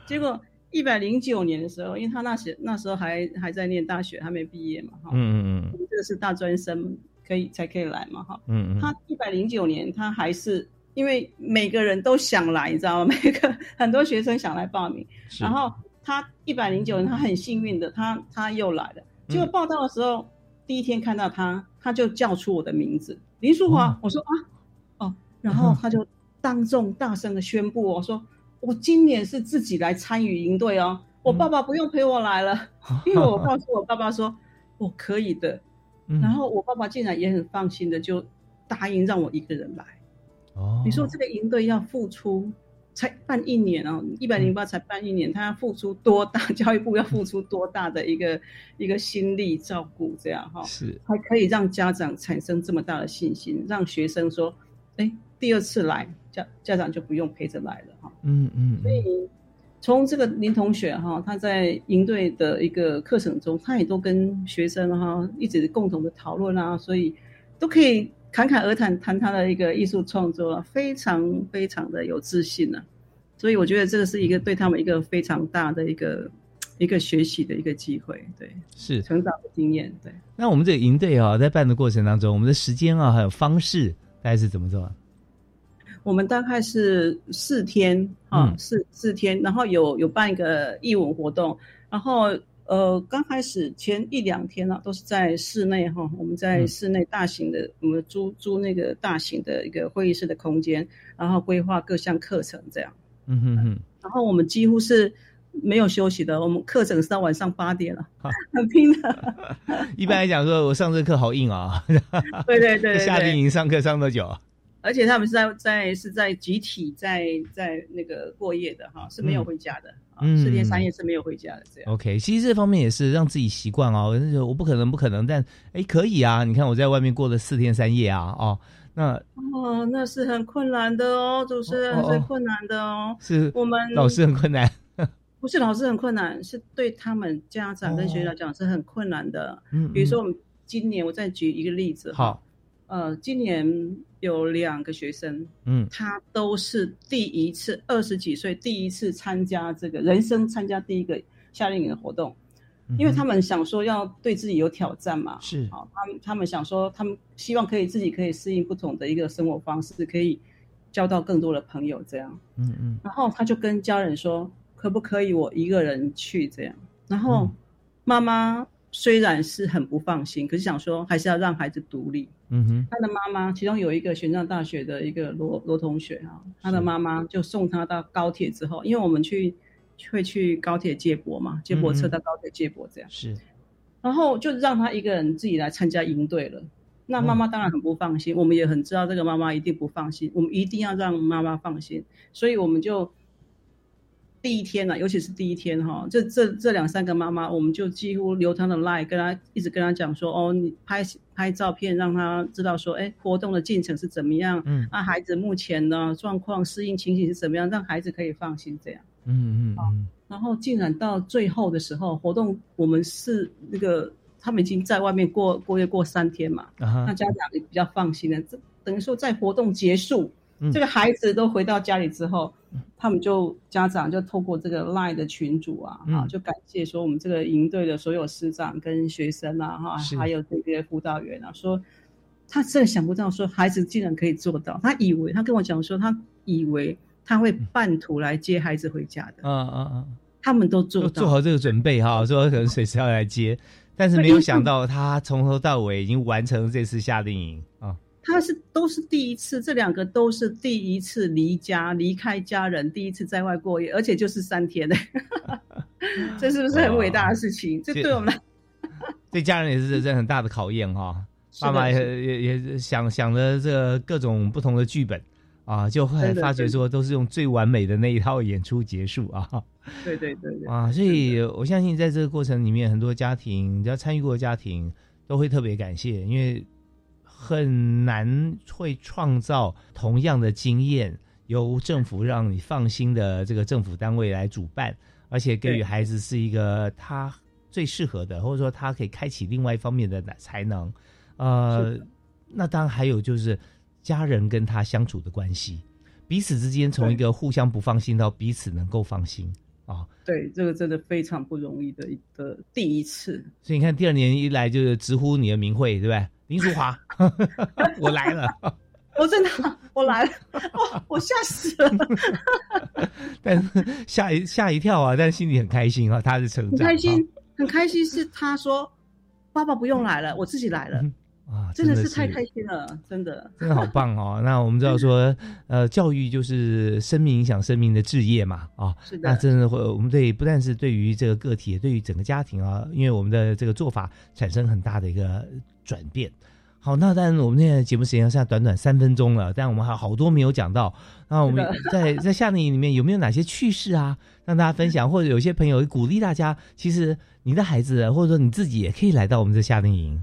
Speaker 2: 结果一百零九年的时候，因为他那时那时候还还在念大学，还没毕业嘛，哈，
Speaker 1: 嗯嗯嗯，
Speaker 2: 这个是大专生可以才可以来嘛，哈，
Speaker 1: 嗯嗯，
Speaker 2: 他一百零九年他还是因为每个人都想来，你知道吗？每个很多学生想来报名，然后他一百零九年他很幸运的，他他又来了，结果报道的时候、第一天看到他，他就叫出我的名字。林淑华，我说啊？哦，然后 他就当众大声的宣布，我说。我今年是自己来参与营队哦，我爸爸不用陪我来了，因为我告诉我爸爸说我可以的，然后我爸爸竟然也很放心的就答应让我一个人来。
Speaker 1: 哦，
Speaker 2: 你说这个营队要付出才办一年哦，一百零八才办一年，他要付出多大？教育部要付出多大的一个一个心力照顾这样哈？
Speaker 1: 是，
Speaker 2: 才可以让家长产生这么大的信心，让学生说，哎，第二次来。家家长就不用陪着来了哈，
Speaker 1: 嗯嗯，
Speaker 2: 所以从这个林同学哈，他在营队的一个课程中，他也都跟学生哈一直共同的讨论啊，所以都可以侃侃而谈谈他的一个艺术创作啊，非常非常的有自信呢。所以我觉得这个是一个对他们一个非常大的一个一个学习的一个机会，对，
Speaker 1: 是
Speaker 2: 成长的经验，对。
Speaker 1: 那我们这个营队啊，在办的过程当中，我们的时间啊，还有方式，大概是怎么做？
Speaker 2: 我们大概是四天啊，四四天，然后有有办一个义文活动，然后呃，刚开始前一两天呢，都是在室内哈，我们在室内大型的，我们租租那个大型的一个会议室的空间，然后规划各项课程这样。
Speaker 1: 嗯哼哼。
Speaker 2: 然后我们几乎是没有休息的，我们课程是到晚上八点了，很拼的。
Speaker 1: 一般来讲，说我上这课好硬啊。
Speaker 2: 对对对，
Speaker 1: 夏令营上课上多久？
Speaker 2: 而且他们是在在是在集体在在那个过夜的哈，是没有回家的，嗯，四天三夜是没有回家的这样。
Speaker 1: OK，其实这方面也是让自己习惯哦，我不可能不可能，但哎可以啊，你看我在外面过了四天三夜啊，哦，那
Speaker 2: 哦那是很困难的哦，主持人是困难的哦，
Speaker 1: 是
Speaker 2: 我们
Speaker 1: 老师很困难，
Speaker 2: 不是老师很困难，是对他们家长跟学校讲是很困难的。
Speaker 1: 嗯，
Speaker 2: 比如说我们今年我再举一个例子，
Speaker 1: 好。
Speaker 2: 呃，今年有两个学生，
Speaker 1: 嗯，
Speaker 2: 他都是第一次，二十几岁第一次参加这个人生参加第一个夏令营的活动，因为他们想说要对自己有挑战嘛，
Speaker 1: 是，
Speaker 2: 好，他们他们想说，他们希望可以自己可以适应不同的一个生活方式，可以交到更多的朋友，这样，
Speaker 1: 嗯嗯，
Speaker 2: 然后他就跟家人说，可不可以我一个人去这样，然后妈妈。虽然是很不放心，可是想说还是要让孩子独立。
Speaker 1: 嗯哼，
Speaker 2: 他的妈妈其中有一个玄奘大学的一个罗罗同学啊，他的妈妈就送他到高铁之后，因为我们去会去高铁接驳嘛，接驳车到高铁接驳这样。
Speaker 1: 是，
Speaker 2: 然后就让他一个人自己来参加营队了。那妈妈当然很不放心，我们也很知道这个妈妈一定不放心，我们一定要让妈妈放心，所以我们就。第一天呢，尤其是第一天哈，这这这两三个妈妈，我们就几乎留她的 line，跟她一直跟她讲说，哦，你拍拍照片，让她知道说，哎，活动的进程是怎么样，
Speaker 1: 嗯，
Speaker 2: 那孩子目前呢状况、适应情形是怎么样，让孩子可以放心这样，
Speaker 1: 嗯嗯嗯，
Speaker 2: 然后竟然到最后的时候，活动我们是那个他们已经在外面过过夜过三天嘛，那家长也比较放心了，这等于说在活动结束。这个孩子都回到家里之后，他们就家长就透过这个 Line 的群主啊，啊，就感谢说我们这个营队的所有师长跟学生啊，哈，还有这些辅导员啊，说他真的想不到说孩子竟然可以做到，他以为他跟我讲说他以为他会半途来接孩子回家的，
Speaker 1: 嗯嗯嗯，
Speaker 2: 他们都做
Speaker 1: 做好这个准备哈，说可能随时要来接，但是没有想到他从头到尾已经完成这次夏令营。啊。
Speaker 2: 他是都是第一次，这两个都是第一次离家离开家人，第一次在外过夜，而且就是三天呢。这是不是很伟大的事情？这对我们，
Speaker 1: 对 家人也是这很大的考验哈。爸妈也也也想想着这各种不同的剧本啊，就后来发觉说都是用最完美的那一套演出结束啊。
Speaker 2: 对对对对。
Speaker 1: 啊，所以我相信在这个过程里面，很多家庭只要参与过的家庭。都会特别感谢，因为很难会创造同样的经验，由政府让你放心的这个政府单位来主办，而且给予孩子是一个他最适合的，或者说他可以开启另外一方面的才能。呃，那当然还有就是家人跟他相处的关系，彼此之间从一个互相不放心到彼此能够放心啊。
Speaker 2: 对，这个真的非常不容易的一个第一次。
Speaker 1: 所以你看，第二年一来就是直呼你的名讳，对不对？林淑华，我来了，
Speaker 2: 我真的我来了，哇我吓死了。
Speaker 1: 但是吓一吓一跳啊，但是心里很开心啊，他是成长。
Speaker 2: 很开心，很开心。是他说：“爸爸不用来了，我自己来了。”
Speaker 1: 啊，
Speaker 2: 真的是。太开心了，真的，
Speaker 1: 真的好棒哦！那我们知道说，呃，教育就是生命影响生命的置业嘛，啊，
Speaker 2: 是的，
Speaker 1: 那真的会，我们对不但是对于这个个体，也对于整个家庭啊，因为我们的这个做法产生很大的一个转变。好，那当然我们现在节目时间剩下短短三分钟了，但我们还有好多没有讲到。那我们在在夏令营里面有没有哪些趣事啊，让大家分享？或者有些朋友鼓励大家，其实你的孩子或者说你自己也可以来到我们的夏令营。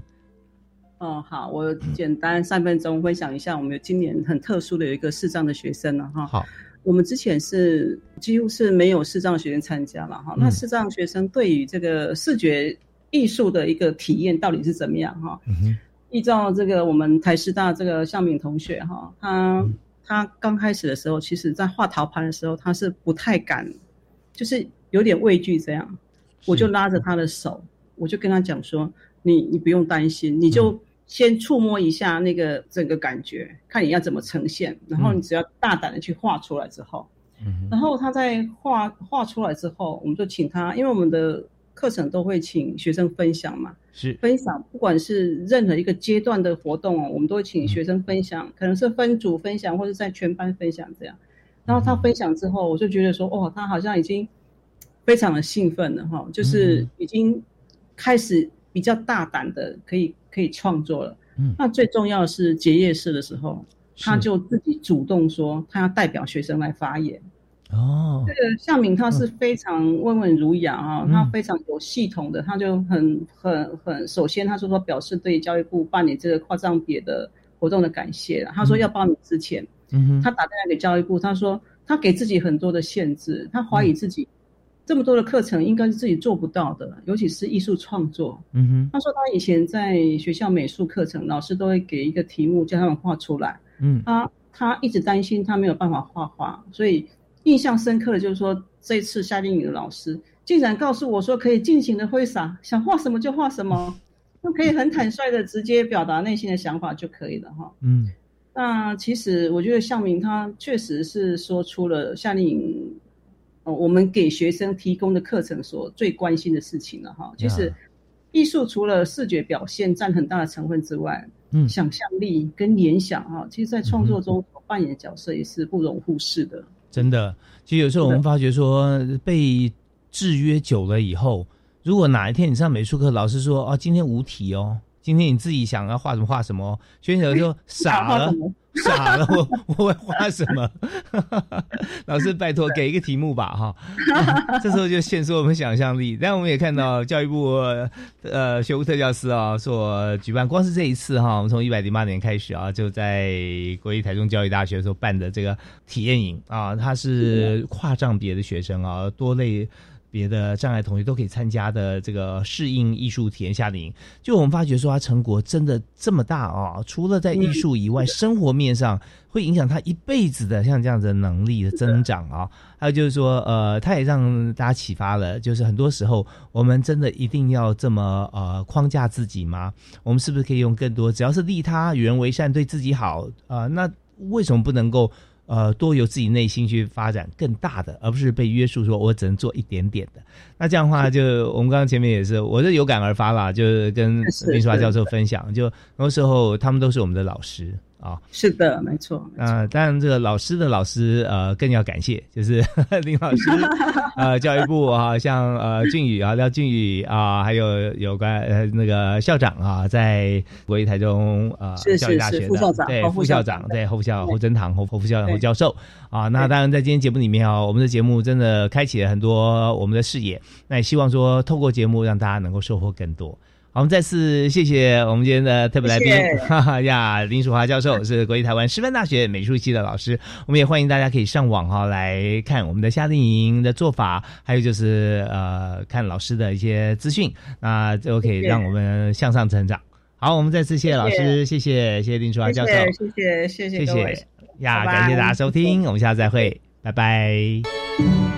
Speaker 2: 哦，好，我简单三分钟分享一下，我们有今年很特殊的有一个视障的学生了哈。
Speaker 1: 好，
Speaker 2: 我们之前是几乎是没有视障学生参加了哈。那视障学生对于这个视觉艺术的一个体验到底是怎么样哈？依照这个我们台师大这个向敏同学哈，他他刚开始的时候，其实在画陶盘的时候，他是不太敢，就是有点畏惧这样。我就拉着他的手，我就跟他讲说：“你你不用担心，你就。”先触摸一下那个整个感觉，看你要怎么呈现，然后你只要大胆的去画出来之后，嗯，然后他在画画出来之后，我们就请他，因为我们的课程都会请学生分享嘛，
Speaker 1: 是
Speaker 2: 分享，不管是任何一个阶段的活动哦，我们都会请学生分享，可能是分组分享，或者在全班分享这样。然后他分享之后，我就觉得说，哦，他好像已经非常的兴奋了哈，就是已经开始比较大胆的可以。可以创作了，嗯，那最重要的是结业式的时候，他就自己主动说他要代表学生来发言。
Speaker 1: 哦，
Speaker 2: 这个向敏他是非常温文儒雅啊，他非常有系统的，他就很很很，首先他说说表示对教育部办理这个跨障别的活动的感谢了。他说要报名之前，嗯他打电话给教育部，他说他给自己很多的限制，他怀疑自己。这么多的课程应该是自己做不到的，尤其是艺术创作。
Speaker 1: 嗯哼，
Speaker 2: 他说他以前在学校美术课程，老师都会给一个题目叫他们画出来。
Speaker 1: 嗯，
Speaker 2: 他他一直担心他没有办法画画，所以印象深刻的就是说这次夏令营的老师竟然告诉我说可以尽情的挥洒，想画什么就画什么，就可以很坦率的直接表达内心的想法就可以了哈。
Speaker 1: 嗯，
Speaker 2: 那其实我觉得向明他确实是说出了夏令营。哦，我们给学生提供的课程所最关心的事情了哈，其实艺术除了视觉表现占很大的成分之外，
Speaker 1: 嗯，
Speaker 2: 想象力跟联想哈，其实在创作中所扮演的角色也是不容忽视的。
Speaker 1: 真的，其实有时候我们发觉说，被制约久了以后，如果哪一天你上美术课，老师说哦，今天无题哦。今天你自己想要画什么画什么，学生就 傻了，傻了，我我会画什么？老师拜托给一个题目吧，哈，这时候就限缩我们想象力。但我们也看到教育部呃学务特教师啊所举办，光是这一次哈，我们从一百零八年开始啊，就在国立台中教育大学所办的这个体验营啊，它是跨障别的学生啊，多类。别的障碍同学都可以参加的这个适应艺术体验夏令营，就我们发觉说他成果真的这么大啊！除了在艺术以外，生活面上会影响他一辈子的，像这样子能力的增长啊。还有就是说，呃，他也让大家启发了，就是很多时候我们真的一定要这么呃框架自己吗？我们是不是可以用更多，只要是利他、与人为善、对自己好啊？那为什么不能够？呃，多由自己内心去发展更大的，而不是被约束，说我只能做一点点的。那这样的话，就我们刚刚前面也是，我是有感而发啦，就是跟林淑华教授分享，就很多时候他们都是我们的老师。啊，
Speaker 2: 是的，没错。
Speaker 1: 啊，当然，这个老师的老师，呃，更要感谢，就是 林老师，呃，教育部啊，像呃俊宇啊，廖俊宇啊，还有有关呃那个校长啊，在国立台中呃教育大学的
Speaker 2: 副校长，
Speaker 1: 对副校长，对副校侯珍堂侯侯副校长侯教授啊。那当然，在今天节目里面啊，我们的节目真的开启了很多我们的视野，那也希望说透过节目让大家能够收获更多。好，我们再次谢谢我们今天的特别来宾，哈哈 呀，林淑华教授是国立台湾师范大学美术系的老师。我们也欢迎大家可以上网哈来看我们的夏令营的做法，还有就是呃看老师的一些资讯，那就可以让我们向上成长。好，我们再次谢谢老师，谢谢谢谢林淑华教授，
Speaker 2: 谢谢谢谢
Speaker 1: 谢谢呀，感谢大家收听，我们下次再会，拜拜。